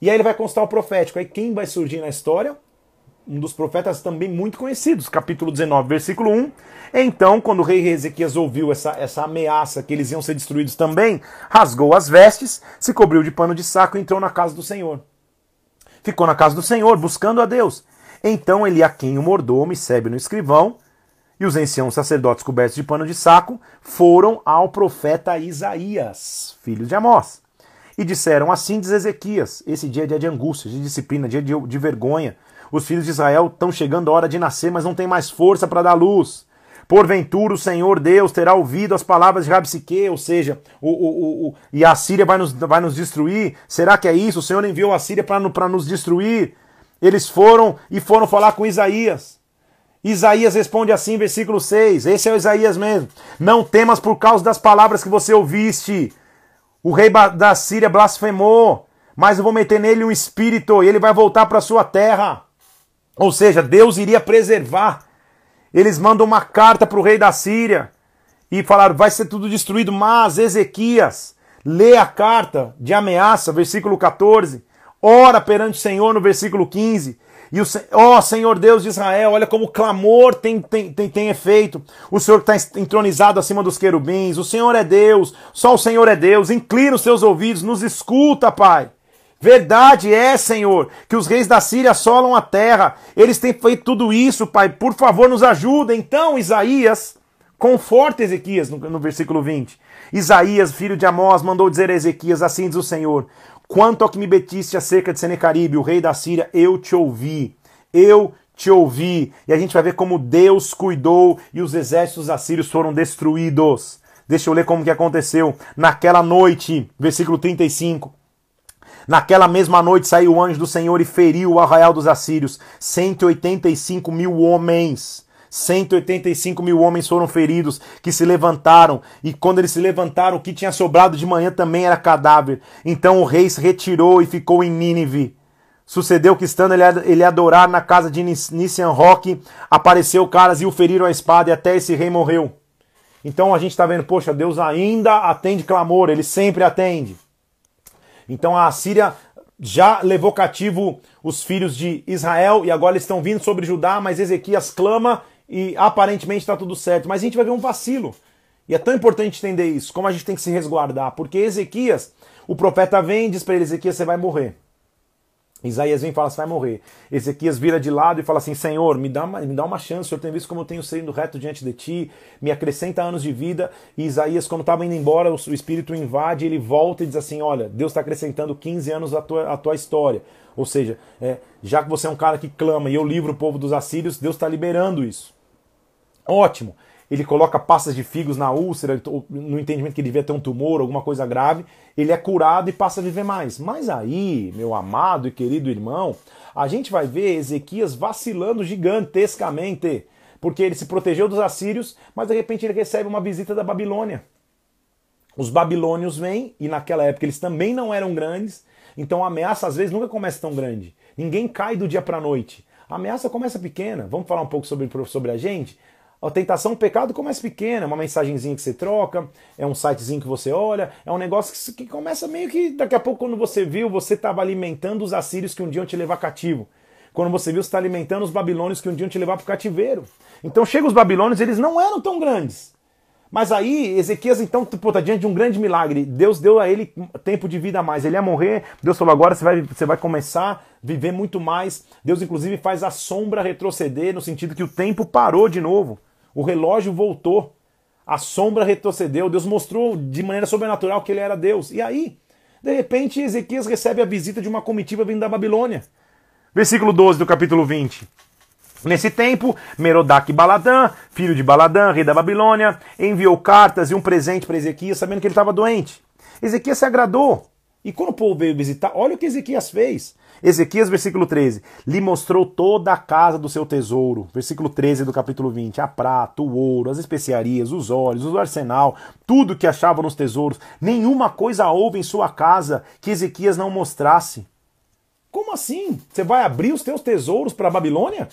E aí ele vai constar o profético. Aí quem vai surgir na história? Um dos profetas também muito conhecidos, capítulo 19, versículo 1. Então, quando o rei Ezequias ouviu essa, essa ameaça que eles iam ser destruídos também, rasgou as vestes, se cobriu de pano de saco e entrou na casa do Senhor ficou na casa do Senhor, buscando a Deus. Então quem o mordomo e Sebe no escrivão, e os anciãos sacerdotes cobertos de pano de saco, foram ao profeta Isaías, filho de Amós. E disseram assim, diz Ezequias, esse dia é dia de angústia, de disciplina, dia de, de vergonha. Os filhos de Israel estão chegando a hora de nascer, mas não tem mais força para dar luz. Porventura o Senhor Deus terá ouvido as palavras de Rabsique, ou seja, o, o, o, e a Síria vai nos, vai nos destruir? Será que é isso? O Senhor enviou a Síria para nos destruir? Eles foram e foram falar com Isaías. Isaías responde assim, versículo 6. Esse é o Isaías mesmo. Não temas por causa das palavras que você ouviste. O rei da Síria blasfemou, mas eu vou meter nele um espírito e ele vai voltar para sua terra. Ou seja, Deus iria preservar eles mandam uma carta para o rei da Síria e falaram: vai ser tudo destruído, mas Ezequias, lê a carta de ameaça, versículo 14, ora perante o Senhor no versículo 15. E o ó oh, Senhor Deus de Israel, olha como o clamor tem, tem, tem, tem efeito. O Senhor está entronizado acima dos querubins. O Senhor é Deus, só o Senhor é Deus. Inclina os seus ouvidos, nos escuta, Pai. Verdade é, Senhor, que os reis da Síria assolam a terra. Eles têm feito tudo isso, Pai. Por favor, nos ajuda. Então, Isaías conforta Ezequias no, no versículo 20. Isaías, filho de Amós, mandou dizer a Ezequias: Assim diz o Senhor: Quanto ao que me betiste acerca de Senecaribe, o rei da Síria, eu te ouvi. Eu te ouvi. E a gente vai ver como Deus cuidou e os exércitos assírios foram destruídos. Deixa eu ler como que aconteceu. Naquela noite, versículo 35. Naquela mesma noite saiu o anjo do Senhor e feriu o arraial dos assírios. 185 mil homens. 185 mil homens foram feridos, que se levantaram, e quando eles se levantaram, o que tinha sobrado de manhã também era cadáver. Então o rei se retirou e ficou em Nínive. Sucedeu que, estando ele, adorar na casa de Nissian Roque, apareceu caras e o feriram a espada, e até esse rei morreu. Então a gente está vendo, poxa, Deus ainda atende clamor, ele sempre atende. Então a Síria já levou cativo os filhos de Israel e agora eles estão vindo sobre Judá, mas Ezequias clama e aparentemente está tudo certo. Mas a gente vai ver um vacilo. E é tão importante entender isso, como a gente tem que se resguardar, porque Ezequias, o profeta vem e diz para ele: Ezequias, você vai morrer. Isaías vem e fala, você vai morrer. Ezequias vira de lado e fala assim, Senhor, me dá uma, me dá uma chance, o Senhor tem visto como eu tenho sido reto diante de ti, me acrescenta anos de vida. E Isaías, quando estava indo embora, o, o Espírito invade, ele volta e diz assim, olha, Deus está acrescentando 15 anos à tua, à tua história. Ou seja, é, já que você é um cara que clama e eu livro o povo dos assírios, Deus está liberando isso. Ótimo ele coloca passas de figos na úlcera, no entendimento que ele devia ter um tumor, alguma coisa grave, ele é curado e passa a viver mais. Mas aí, meu amado e querido irmão, a gente vai ver Ezequias vacilando gigantescamente, porque ele se protegeu dos assírios, mas de repente ele recebe uma visita da Babilônia. Os babilônios vêm, e naquela época eles também não eram grandes, então a ameaça às vezes nunca começa tão grande. Ninguém cai do dia para a noite. A ameaça começa pequena. Vamos falar um pouco sobre, sobre a gente? A tentação, o pecado começa pequena, é uma mensagenzinha que você troca, é um sitezinho que você olha, é um negócio que, começa meio que daqui a pouco, quando você viu, você estava alimentando os assírios que um dia iam te levar cativo. Quando você viu, você está alimentando os babilônios que um dia iam te levar para o cativeiro. Então chega os babilônios, eles não eram tão grandes. Mas aí, Ezequias, então, pô, tá diante de um grande milagre. Deus deu a ele tempo de vida a mais. Ele ia morrer. Deus falou: agora você vai, você vai começar a viver muito mais. Deus, inclusive, faz a sombra retroceder, no sentido que o tempo parou de novo. O relógio voltou. A sombra retrocedeu. Deus mostrou de maneira sobrenatural que ele era Deus. E aí, de repente, Ezequias recebe a visita de uma comitiva vindo da Babilônia. Versículo 12 do capítulo 20. Nesse tempo, Merodach Baladã, filho de Baladã, rei da Babilônia, enviou cartas e um presente para Ezequias, sabendo que ele estava doente. Ezequias se agradou. E quando o povo veio visitar, olha o que Ezequias fez. Ezequias, versículo 13, lhe mostrou toda a casa do seu tesouro. Versículo 13 do capítulo 20, a prata, o ouro, as especiarias, os óleos, o arsenal, tudo que achava nos tesouros. Nenhuma coisa houve em sua casa que Ezequias não mostrasse. Como assim? Você vai abrir os teus tesouros para a Babilônia?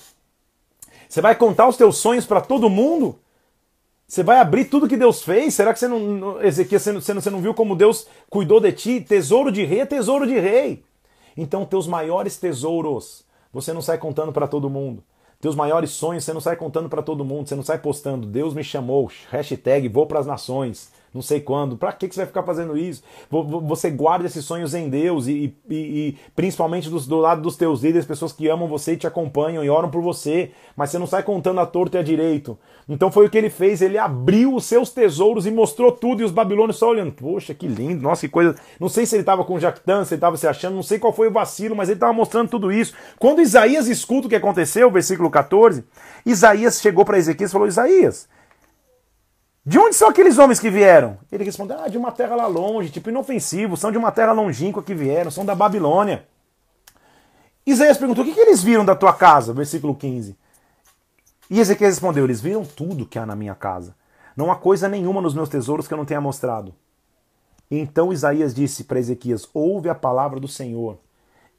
Você vai contar os teus sonhos para todo mundo? Você vai abrir tudo que Deus fez? Será que você não, Ezequias, você não, você não viu como Deus cuidou de ti? Tesouro de rei é tesouro de rei. Então, teus maiores tesouros, você não sai contando para todo mundo. Teus maiores sonhos, você não sai contando para todo mundo. Você não sai postando, Deus me chamou, hashtag vou para as nações não sei quando. Para que, que você vai ficar fazendo isso? Você guarda esses sonhos em Deus e, e, e principalmente do, do, lado dos teus líderes, pessoas que amam você e te acompanham e oram por você, mas você não sai contando a torto e a direito. Então foi o que ele fez, ele abriu os seus tesouros e mostrou tudo e os babilônios só olhando. Poxa, que lindo, nossa, que coisa. Não sei se ele estava com jactância, se ele estava se achando, não sei qual foi o vacilo, mas ele estava mostrando tudo isso. Quando Isaías escuta o que aconteceu, versículo 14, Isaías chegou para Ezequias e falou: Isaías, de onde são aqueles homens que vieram? Ele respondeu: Ah, de uma terra lá longe, tipo inofensivo, são de uma terra longínqua que vieram, são da Babilônia. Isaías perguntou: O que, que eles viram da tua casa? Versículo 15. E Ezequiel respondeu: Eles viram tudo que há na minha casa. Não há coisa nenhuma nos meus tesouros que eu não tenha mostrado. Então Isaías disse para Ezequias: Ouve a palavra do Senhor.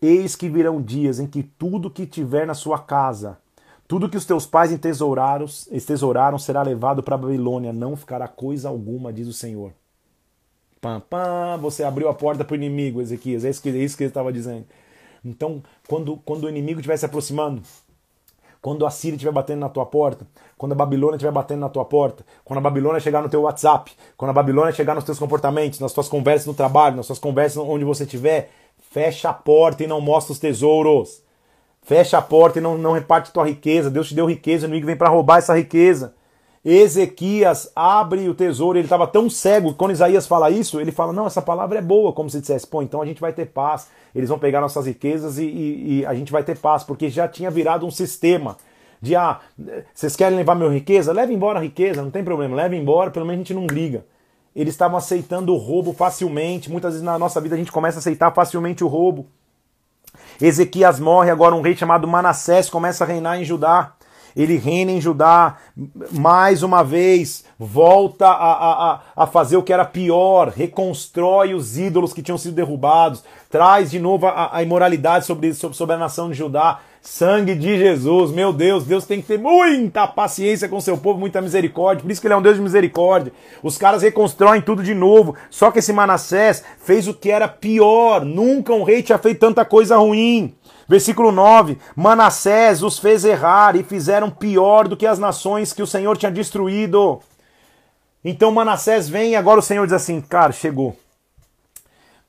Eis que virão dias em que tudo que tiver na sua casa tudo que os teus pais entesouraram, entesouraram será levado para a Babilônia, não ficará coisa alguma, diz o Senhor. Pam, pam, você abriu a porta para o inimigo, Ezequias. É isso que, é isso que ele estava dizendo. Então, quando, quando o inimigo estiver se aproximando, quando a Síria estiver batendo na tua porta, quando a Babilônia estiver batendo na tua porta, quando a Babilônia chegar no teu WhatsApp, quando a Babilônia chegar nos teus comportamentos, nas tuas conversas no trabalho, nas tuas conversas onde você estiver, fecha a porta e não mostra os tesouros. Fecha a porta e não, não reparte tua riqueza. Deus te deu riqueza, o inimigo vem para roubar essa riqueza. Ezequias abre o tesouro, ele estava tão cego quando Isaías fala isso, ele fala: Não, essa palavra é boa, como se dissesse, pô, então a gente vai ter paz, eles vão pegar nossas riquezas e, e, e a gente vai ter paz, porque já tinha virado um sistema de ah, vocês querem levar minha riqueza? Leve embora a riqueza, não tem problema, leve embora, pelo menos a gente não briga. Eles estavam aceitando o roubo facilmente, muitas vezes na nossa vida a gente começa a aceitar facilmente o roubo. Ezequias morre, agora um rei chamado Manassés começa a reinar em Judá ele reina em Judá, mais uma vez, volta a, a, a fazer o que era pior, reconstrói os ídolos que tinham sido derrubados, traz de novo a, a imoralidade sobre, sobre, sobre a nação de Judá, sangue de Jesus, meu Deus, Deus tem que ter muita paciência com seu povo, muita misericórdia, por isso que ele é um Deus de misericórdia. Os caras reconstroem tudo de novo, só que esse Manassés fez o que era pior, nunca um rei tinha feito tanta coisa ruim. Versículo 9: Manassés os fez errar e fizeram pior do que as nações que o Senhor tinha destruído. Então Manassés vem e agora o Senhor diz assim: Cara, chegou.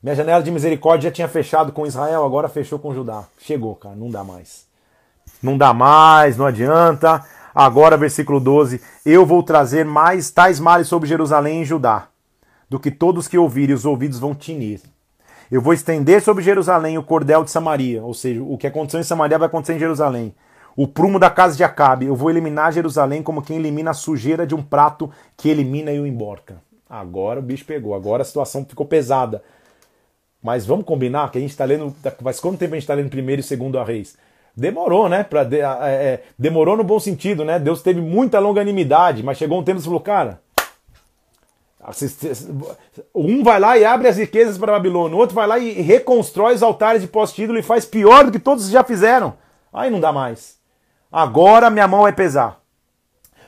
Minha janela de misericórdia já tinha fechado com Israel, agora fechou com Judá. Chegou, cara, não dá mais. Não dá mais, não adianta. Agora, versículo 12: Eu vou trazer mais tais males sobre Jerusalém e Judá, do que todos que ouvirem, os ouvidos vão tinir. Eu vou estender sobre Jerusalém o cordel de Samaria, ou seja, o que aconteceu em Samaria vai acontecer em Jerusalém. O prumo da casa de Acabe, eu vou eliminar Jerusalém como quem elimina a sujeira de um prato que elimina e o emborca. Agora o bicho pegou, agora a situação ficou pesada. Mas vamos combinar que a gente está lendo. Faz quanto tempo a gente está lendo primeiro e segundo a Reis? Demorou, né? Pra, é, é, demorou no bom sentido, né? Deus teve muita longanimidade, mas chegou um tempo e falou, cara, um vai lá e abre as riquezas para Babilônia, o outro vai lá e reconstrói os altares de poste-ídolo e faz pior do que todos já fizeram. Aí não dá mais. Agora minha mão vai pesar.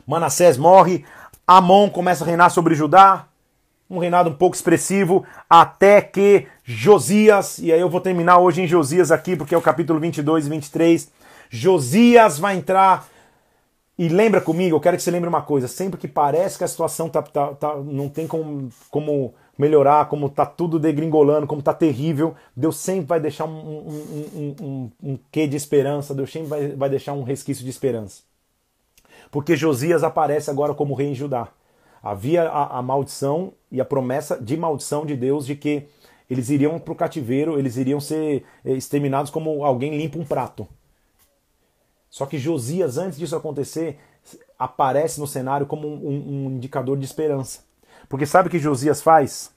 Manassés morre, Amon começa a reinar sobre Judá, um reinado um pouco expressivo, até que Josias, e aí eu vou terminar hoje em Josias aqui, porque é o capítulo 22 e 23, Josias vai entrar e lembra comigo, eu quero que você lembre uma coisa: sempre que parece que a situação tá, tá, tá não tem como, como melhorar, como tá tudo degringolando, como tá terrível, Deus sempre vai deixar um, um, um, um, um quê de esperança, Deus sempre vai, vai deixar um resquício de esperança. Porque Josias aparece agora como rei em Judá. Havia a, a maldição e a promessa de maldição de Deus de que eles iriam para o cativeiro, eles iriam ser eh, exterminados como alguém limpa um prato. Só que Josias, antes disso acontecer, aparece no cenário como um, um, indicador de esperança. Porque sabe o que Josias faz?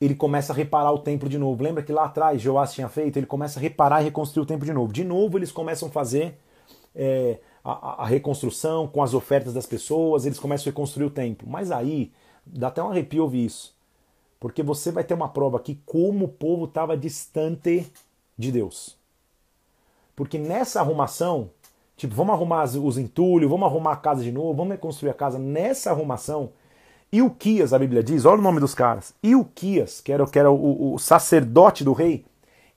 Ele começa a reparar o templo de novo. Lembra que lá atrás Joás tinha feito? Ele começa a reparar e reconstruir o templo de novo. De novo, eles começam a fazer é, a, a, reconstrução com as ofertas das pessoas, eles começam a reconstruir o templo. Mas aí, dá até um arrepio ouvir isso. Porque você vai ter uma prova aqui como o povo estava distante de Deus. Porque nessa arrumação, tipo, vamos arrumar os entulhos, vamos arrumar a casa de novo, vamos reconstruir a casa. Nessa arrumação, e o Quias, a Bíblia diz, olha o nome dos caras. E o Quias, que era, que era o, o sacerdote do rei,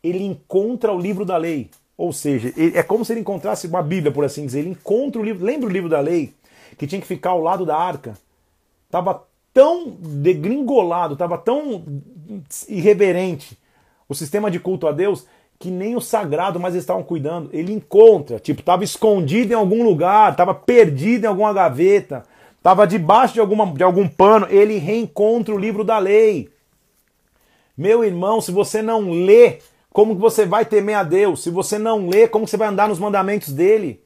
ele encontra o livro da lei. Ou seja, ele, é como se ele encontrasse uma Bíblia, por assim dizer. Ele encontra o livro. Lembra o livro da lei? Que tinha que ficar ao lado da arca. Tava tão degringolado, tava tão irreverente o sistema de culto a Deus que nem o sagrado mais estavam cuidando. Ele encontra, tipo, estava escondido em algum lugar, estava perdido em alguma gaveta, estava debaixo de, alguma, de algum pano. Ele reencontra o livro da lei. Meu irmão, se você não lê, como que você vai temer a Deus? Se você não lê, como que você vai andar nos mandamentos dele?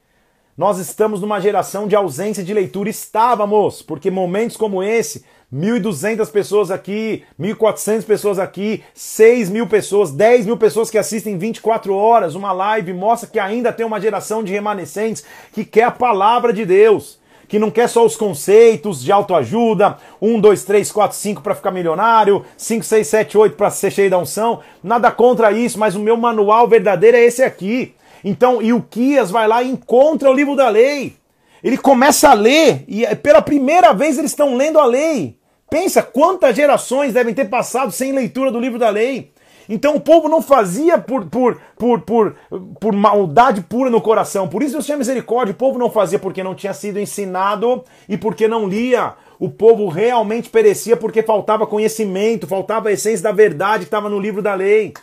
Nós estamos numa geração de ausência de leitura. Estávamos, porque momentos como esse 1.200 pessoas aqui, 1.400 pessoas aqui, 6 mil pessoas, 10 mil pessoas que assistem 24 horas, uma live, mostra que ainda tem uma geração de remanescentes que quer a palavra de Deus, que não quer só os conceitos de autoajuda, 1, 2, 3, 4, 5 para ficar milionário, 5, 6, 7, 8 para ser cheio da unção, nada contra isso, mas o meu manual verdadeiro é esse aqui. Então, e o Quias vai lá e encontra o livro da lei. Ele começa a ler, e pela primeira vez eles estão lendo a lei. Pensa quantas gerações devem ter passado sem leitura do livro da lei. Então o povo não fazia por, por, por, por, por maldade pura no coração. Por isso Deus tinha misericórdia. O povo não fazia porque não tinha sido ensinado e porque não lia. O povo realmente perecia porque faltava conhecimento, faltava a essência da verdade que estava no livro da lei.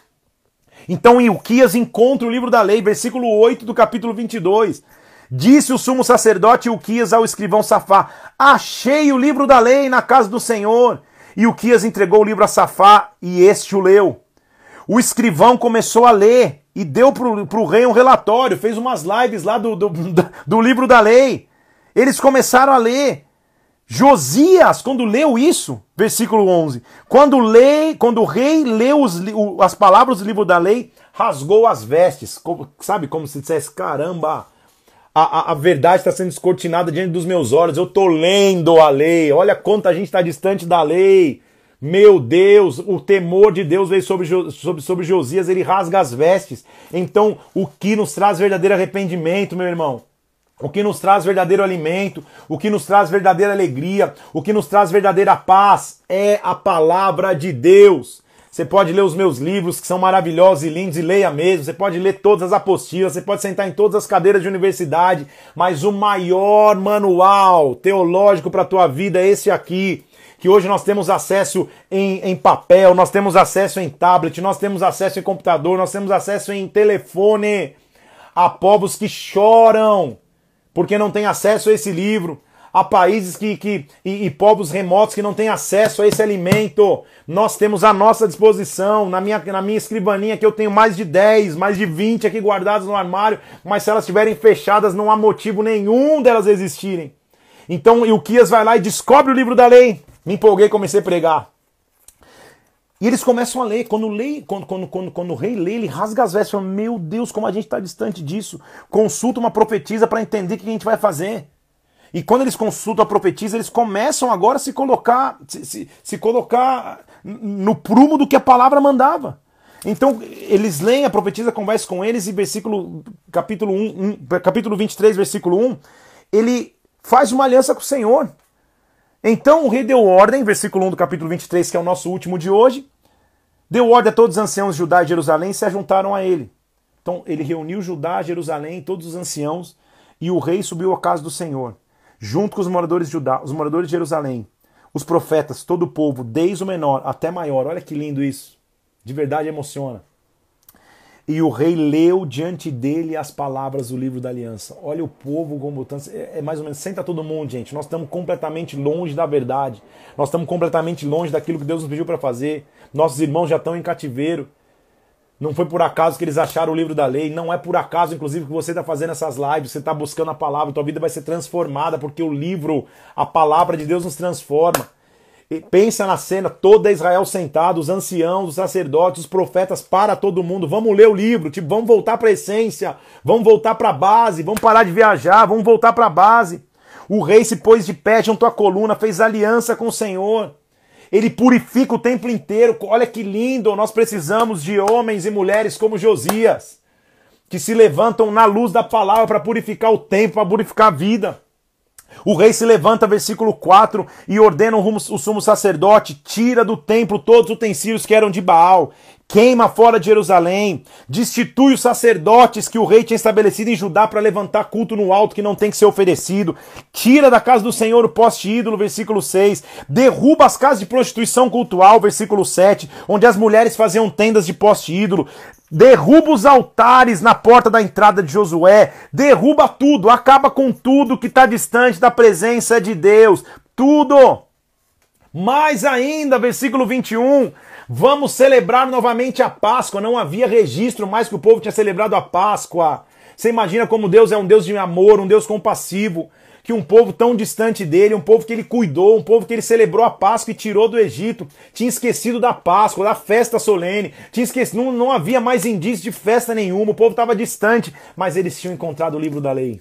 Então Ilquias encontra o livro da lei, versículo 8 do capítulo 22. Disse o sumo sacerdote Ilquias ao escrivão Safá: Achei o livro da lei na casa do Senhor. E Ilquias entregou o livro a Safá e este o leu. O escrivão começou a ler e deu para o rei um relatório, fez umas lives lá do, do, do livro da lei. Eles começaram a ler. Josias, quando leu isso, versículo 11, quando, lei, quando o rei leu os, as palavras do livro da lei, rasgou as vestes, sabe, como se dissesse, caramba, a, a, a verdade está sendo descortinada diante dos meus olhos, eu estou lendo a lei, olha quanta gente está distante da lei, meu Deus, o temor de Deus veio sobre, sobre, sobre Josias, ele rasga as vestes. Então, o que nos traz verdadeiro arrependimento, meu irmão? O que nos traz verdadeiro alimento, o que nos traz verdadeira alegria, o que nos traz verdadeira paz? É a palavra de Deus. Você pode ler os meus livros, que são maravilhosos e lindos, e leia mesmo. Você pode ler todas as apostilas, você pode sentar em todas as cadeiras de universidade, mas o maior manual teológico para a tua vida é esse aqui que hoje nós temos acesso em, em papel, nós temos acesso em tablet, nós temos acesso em computador, nós temos acesso em telefone. Há povos que choram porque não têm acesso a esse livro. Há países que, que e, e, povos remotos que não têm acesso a esse alimento. Nós temos à nossa disposição, na minha, na minha escrivaninha, que eu tenho mais de 10, mais de 20 aqui guardadas no armário, mas se elas estiverem fechadas, não há motivo nenhum delas existirem. Então o Kias vai lá e descobre o livro da lei. Me empolguei comecei a pregar. E eles começam a ler. Quando, lê, quando, quando, quando, quando o rei lê, ele rasga as vestes. Fala, Meu Deus, como a gente está distante disso. Consulta uma profetisa para entender o que a gente vai fazer. E quando eles consultam a profetisa, eles começam agora a se colocar, se, se, se colocar no prumo do que a palavra mandava. Então, eles leem, a profetisa conversa com eles, e versículo, capítulo, 1, 1, capítulo 23, versículo 1, ele faz uma aliança com o Senhor. Então o rei deu ordem, versículo 1 do capítulo 23, que é o nosso último de hoje, deu ordem a todos os anciãos de Judá e Jerusalém e se ajuntaram a ele. Então ele reuniu Judá, Jerusalém, todos os anciãos, e o rei subiu à casa do Senhor, junto com os moradores de Judá, os moradores de Jerusalém, os profetas, todo o povo, desde o menor até maior. Olha que lindo isso. De verdade emociona. E o rei leu diante dele as palavras do livro da aliança. Olha o povo como é, é mais ou menos senta todo mundo, gente. Nós estamos completamente longe da verdade. Nós estamos completamente longe daquilo que Deus nos pediu para fazer. Nossos irmãos já estão em cativeiro. Não foi por acaso que eles acharam o livro da lei. Não é por acaso, inclusive, que você está fazendo essas lives. Você está buscando a palavra. Tua vida vai ser transformada porque o livro, a palavra de Deus nos transforma. Pensa na cena, toda Israel sentado, os anciãos, os sacerdotes, os profetas, para todo mundo. Vamos ler o livro, tipo, vamos voltar para a essência, vamos voltar para a base, vamos parar de viajar, vamos voltar para a base. O rei se pôs de pé junto à coluna, fez aliança com o Senhor. Ele purifica o templo inteiro. Olha que lindo! Nós precisamos de homens e mulheres como Josias, que se levantam na luz da palavra para purificar o templo, para purificar a vida. O rei se levanta, versículo 4, e ordena o sumo sacerdote: tira do templo todos os utensílios que eram de Baal, queima fora de Jerusalém, destitui os sacerdotes que o rei tinha estabelecido em Judá para levantar culto no alto que não tem que ser oferecido, tira da casa do Senhor o poste ídolo, versículo 6, derruba as casas de prostituição cultual, versículo 7, onde as mulheres faziam tendas de poste ídolo, derruba os altares na porta da entrada de Josué, derruba tudo, acaba com tudo que está distante da presença de Deus, tudo. Mais ainda, versículo 21, vamos celebrar novamente a Páscoa. Não havia registro mais que o povo tinha celebrado a Páscoa. Você imagina como Deus é um Deus de amor, um Deus compassivo que um povo tão distante dele, um povo que ele cuidou, um povo que ele celebrou a Páscoa e tirou do Egito, tinha esquecido da Páscoa, da festa solene, tinha esquecido, não, não havia mais indício de festa nenhuma, o povo estava distante, mas eles tinham encontrado o livro da lei.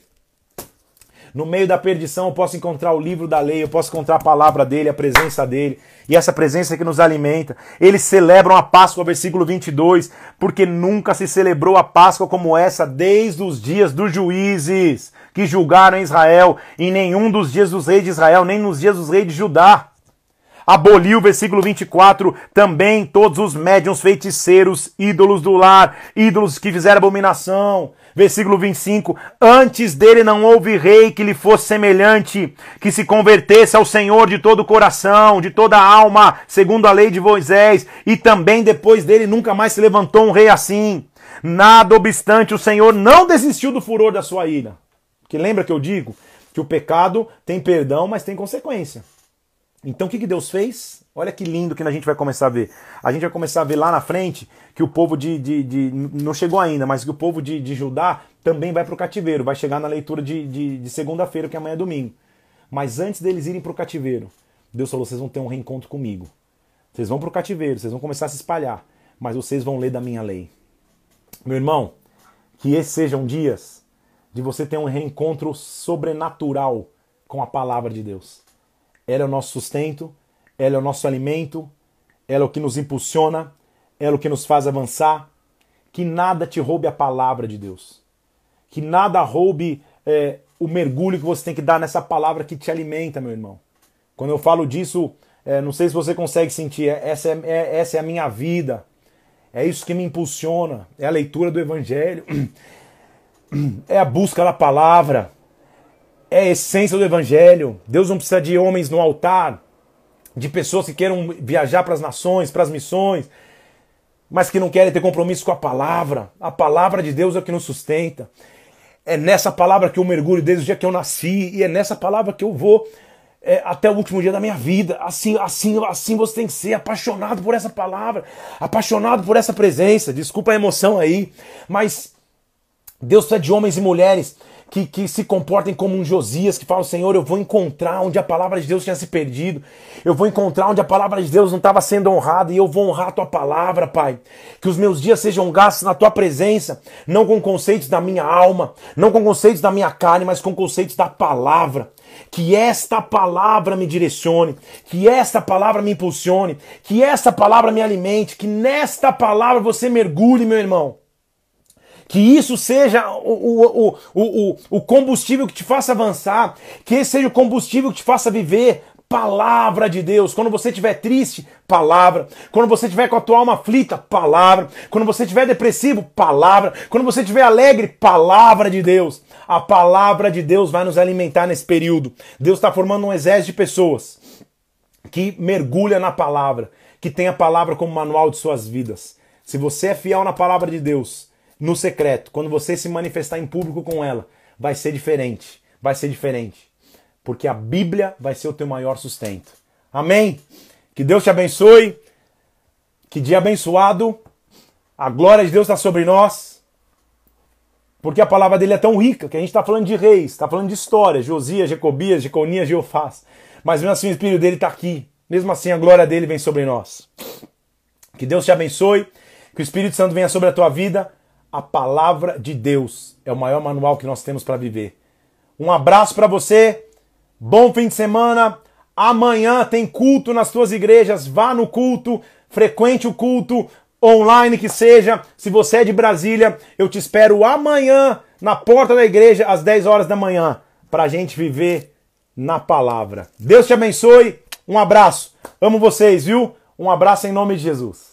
No meio da perdição eu posso encontrar o livro da lei, eu posso encontrar a palavra dele, a presença dele, e essa presença que nos alimenta. Eles celebram a Páscoa, versículo 22, porque nunca se celebrou a Páscoa como essa desde os dias dos juízes que julgaram Israel, em nenhum dos dias dos reis de Israel, nem nos dias dos reis de Judá. aboliu, versículo 24, também todos os médiums feiticeiros, ídolos do lar, ídolos que fizeram abominação. Versículo 25: Antes dele não houve rei que lhe fosse semelhante, que se convertesse ao Senhor de todo o coração, de toda a alma, segundo a lei de Moisés, e também depois dele nunca mais se levantou um rei assim. Nada obstante, o Senhor não desistiu do furor da sua ira. Que lembra que eu digo que o pecado tem perdão, mas tem consequência. Então o que, que Deus fez? Olha que lindo que a gente vai começar a ver. A gente vai começar a ver lá na frente que o povo de. de, de não chegou ainda, mas que o povo de, de Judá também vai para o cativeiro. Vai chegar na leitura de, de, de segunda-feira, que amanhã é domingo. Mas antes deles irem para o cativeiro, Deus falou: vocês vão ter um reencontro comigo. Vocês vão para o cativeiro, vocês vão começar a se espalhar, mas vocês vão ler da minha lei. Meu irmão, que esses sejam dias de você ter um reencontro sobrenatural com a palavra de Deus. Ela é o nosso sustento, ela é o nosso alimento, ela é o que nos impulsiona, ela é o que nos faz avançar. Que nada te roube a palavra de Deus. Que nada roube é, o mergulho que você tem que dar nessa palavra que te alimenta, meu irmão. Quando eu falo disso, é, não sei se você consegue sentir, é, essa é, é, essa é a minha vida. É isso que me impulsiona. É a leitura do Evangelho. É a busca da palavra. É a essência do Evangelho. Deus não precisa de homens no altar, de pessoas que queiram viajar para as nações, para as missões, mas que não querem ter compromisso com a palavra. A palavra de Deus é o que nos sustenta. É nessa palavra que eu mergulho desde o dia que eu nasci e é nessa palavra que eu vou é, até o último dia da minha vida. Assim, assim, assim você tem que ser apaixonado por essa palavra, apaixonado por essa presença. Desculpa a emoção aí, mas Deus precisa de homens e mulheres que, que se comportem como um Josias, que falam, Senhor, eu vou encontrar onde a palavra de Deus tinha se perdido, eu vou encontrar onde a palavra de Deus não estava sendo honrada, e eu vou honrar a tua palavra, Pai. Que os meus dias sejam gastos na tua presença, não com conceitos da minha alma, não com conceitos da minha carne, mas com conceitos da palavra. Que esta palavra me direcione, que esta palavra me impulsione, que esta palavra me alimente, que nesta palavra você mergulhe, meu irmão que isso seja o, o, o, o, combustível que te faça avançar, que esse seja o combustível que te faça viver. Palavra de Deus. Quando você estiver triste, palavra. Quando você estiver com a tua alma aflita, palavra. Quando você estiver depressivo, palavra. Quando você estiver alegre, palavra de Deus. A palavra de Deus vai nos alimentar nesse período. Deus está formando um exército de pessoas que mergulha na palavra, que tem a palavra como manual de suas vidas. Se você é fiel na palavra de Deus, no secreto, quando você se manifestar em público com ela, vai ser diferente. Vai ser diferente. Porque a Bíblia vai ser o teu maior sustento. Amém? Que Deus te abençoe. Que dia abençoado. A glória de Deus está sobre nós. Porque a palavra dele é tão rica que a gente está falando de reis, está falando de história. Josias, Jecobias, Jeconias, Jeofás. Mas mesmo assim o Espírito dele está aqui. Mesmo assim a glória dele vem sobre nós. Que Deus te abençoe. Que o Espírito Santo venha sobre a tua vida a palavra de Deus é o maior manual que nós temos para viver. Um abraço para você, bom fim de semana. Amanhã tem culto nas tuas igrejas, vá no culto, frequente o culto, online que seja. Se você é de Brasília, eu te espero amanhã na porta da igreja às 10 horas da manhã para a gente viver na palavra. Deus te abençoe. Um abraço. Amo vocês, viu? Um abraço em nome de Jesus.